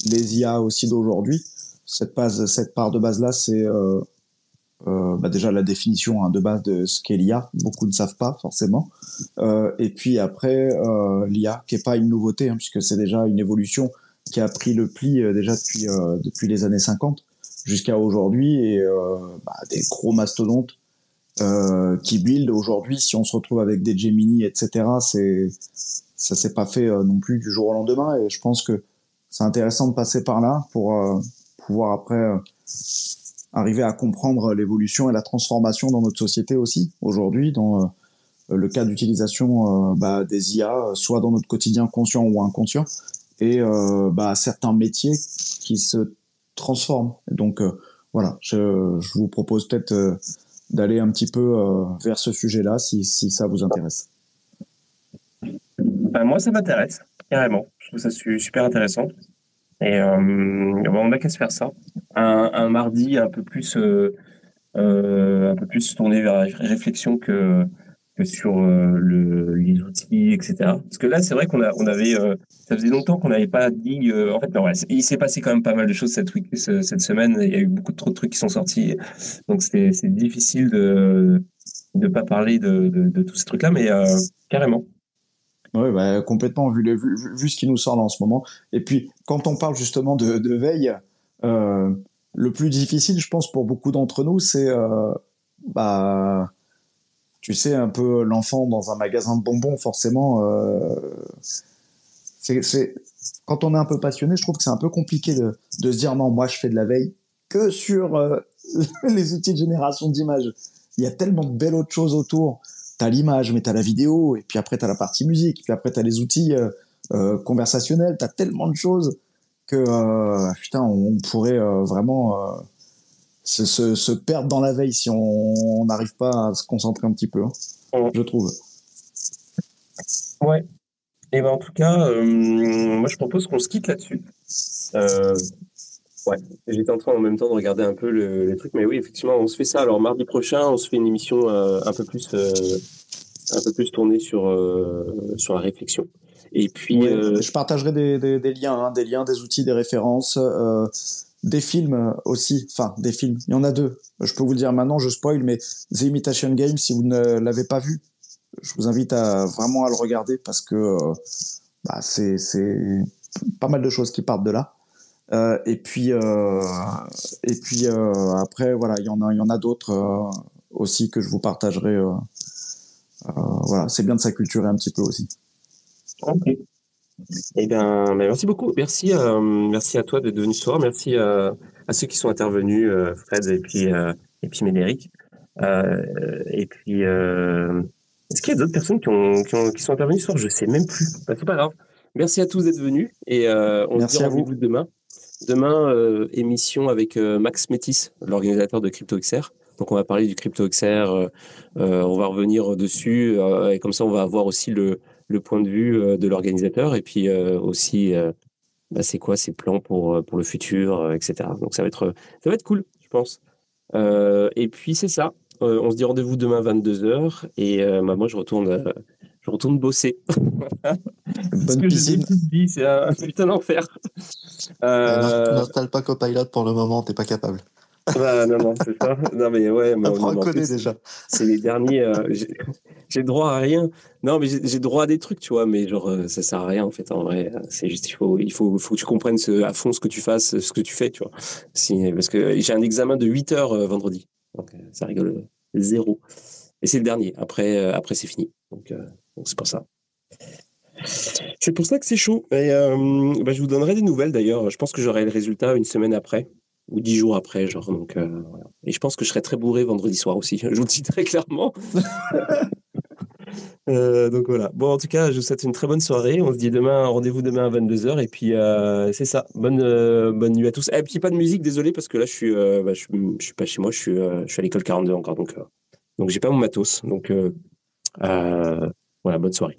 [SPEAKER 3] les IA aussi d'aujourd'hui. Cette, base, cette part de base-là, c'est euh, bah déjà la définition hein, de base de ce qu'est l'IA, beaucoup ne savent pas forcément. Euh, et puis après, euh, l'IA, qui est pas une nouveauté, hein, puisque c'est déjà une évolution qui a pris le pli euh, déjà depuis, depuis les années 50 jusqu'à aujourd'hui, et bah, des gros mastodontes euh, qui build aujourd'hui. Si on se retrouve avec des Gemini, etc., c'est ça s'est pas fait euh, non plus du jour au lendemain. Et je pense que c'est intéressant de passer par là pour euh, pouvoir après arriver à comprendre l'évolution et la transformation dans notre société aussi aujourd'hui dans le cas d'utilisation bah, des IA, soit dans notre quotidien conscient ou inconscient, et bah, certains métiers qui se transforment. Donc voilà, je, vous propose peut-être d'aller un petit peu euh, vers ce sujet-là si, ça vous intéresse.
[SPEAKER 1] Ben, moi, ça m'intéresse, carrément. Je trouve ça super intéressant. Et euh, on n'a qu'à se faire ça. Un, un, mardi un peu plus, euh, euh un peu plus tourné vers la réflexion que, sur euh, le, les outils, etc. Parce que là, c'est vrai qu'on on avait, euh, ça faisait longtemps qu'on n'avait pas dit. Euh, en fait, non, il s'est passé quand même pas mal de choses cette, week, cette semaine. Il y a eu beaucoup trop de trucs qui sont sortis, donc c'est difficile de ne pas parler de, de, de, tous ces trucs-là, mais carrément.
[SPEAKER 3] Oui, bah, complètement, vu, le, vu, ce qui nous sort là en ce moment. Et puis, quand on parle justement de, veille, le plus difficile, je pense, pour beaucoup d'entre nous, c'est bah, tu sais, un peu l'enfant dans un magasin de bonbons, forcément. Euh, c'est, quand on est un peu passionné, je trouve que c'est un peu compliqué de, de, se dire non, moi je fais de la veille que sur euh, les outils de génération d'images. Il y a tellement de belles autres choses autour. T'as l'image, mais t'as la vidéo, et puis après t'as la partie musique, puis après t'as les outils euh, euh conversationnels. T'as tellement de choses que euh, putain, on pourrait vraiment se, se, perdre dans la veille si on n'arrive pas à se concentrer un petit peu, hein, je trouve.
[SPEAKER 1] Ouais. Et ben en tout cas, euh, moi je propose qu'on se quitte là-dessus. Euh, ouais. J'étais en train en même temps de regarder un peu le, les trucs, mais oui, effectivement, on se fait ça. Alors mardi prochain, on se fait une émission euh, un peu plus, un peu plus tournée sur sur la réflexion. Et puis,
[SPEAKER 3] je partagerai des, des, des liens, hein, des liens, des outils, des références des films aussi, enfin des films, il y en a deux. Je peux vous le dire maintenant, je spoil, mais The Imitation Game, si vous ne l'avez pas vu, je vous invite à vraiment à le regarder parce que euh, bah, c'est pas mal de choses qui partent de là. Euh, et puis euh, et puis après voilà, il y en a il y en a d'autres aussi que je vous partagerai. voilà, c'est bien de s'acculturer un petit peu aussi.
[SPEAKER 1] Eh bien, ben, merci beaucoup. Merci, euh, merci à toi d'être venu ce soir. Merci à, à ceux qui sont intervenus, euh, Fred et puis euh, et puis Médéric. et puis, est-ce qu'il y a d'autres personnes qui, ont, qui, ont, qui, sont intervenues ce soir? Je sais même plus. Bah, c'est pas grave. Merci à tous d'être venus et on merci se dit à vous demain. Demain, émission avec Max Métis, l'organisateur de CryptoXR. Donc on va parler du CryptoXR, on va revenir dessus et comme ça on va avoir aussi le point de vue euh, de l'organisateur et puis euh, aussi euh, bah, c'est quoi ses plans pour pour le futur, etc. Donc ça va être ça va être cool, je pense. et puis c'est ça. on se dit rendez-vous demain 22h et bah, moi je retourne je retourne bosser.
[SPEAKER 3] Bonne piscine.
[SPEAKER 1] C'est un putain d'enfer.
[SPEAKER 2] Euh... N'installe pas Copilot pour le moment, t'es pas capable.
[SPEAKER 1] Bah, non, non, c'est ça. Non, mais ouais,
[SPEAKER 2] Apprends à coder déjà.
[SPEAKER 1] C'est les derniers. Euh, j'ai droit à rien. Non, mais j'ai droit à des trucs, tu vois, mais genre, euh, ça sert à rien, en fait, en vrai. C'est juste, il faut, il faut, faut que tu comprennes ce, à fond ce que tu fasses, ce que tu fais, tu vois. Si, parce que j'ai un examen de 8 heures euh, vendredi. Donc, ça rigole zéro. Et c'est le dernier. Après, après c'est fini. Donc, donc c'est pour ça. C'est pour ça que c'est chaud. Et bah, je vous donnerai des nouvelles d'ailleurs. Je pense que j'aurai le résultat une semaine après ou dix jours après, genre. Donc, euh, Et je pense que je serai très bourré vendredi soir aussi. Je vous le dis très clairement. euh, donc voilà. Bon, en tout cas, je vous souhaite une très bonne soirée. On se dit demain, rendez-vous demain à 22h. Et puis, euh, c'est ça. Bonne, euh, bonne nuit à tous. Et puis, pas de musique, désolé, parce que là, je suis, euh, bah, je, je, suis pas chez moi. Je suis, je suis à l'école 42 encore. Donc, donc j'ai pas mon matos. Donc,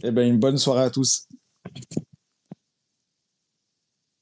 [SPEAKER 3] Eh ben, une bonne soirée à tous.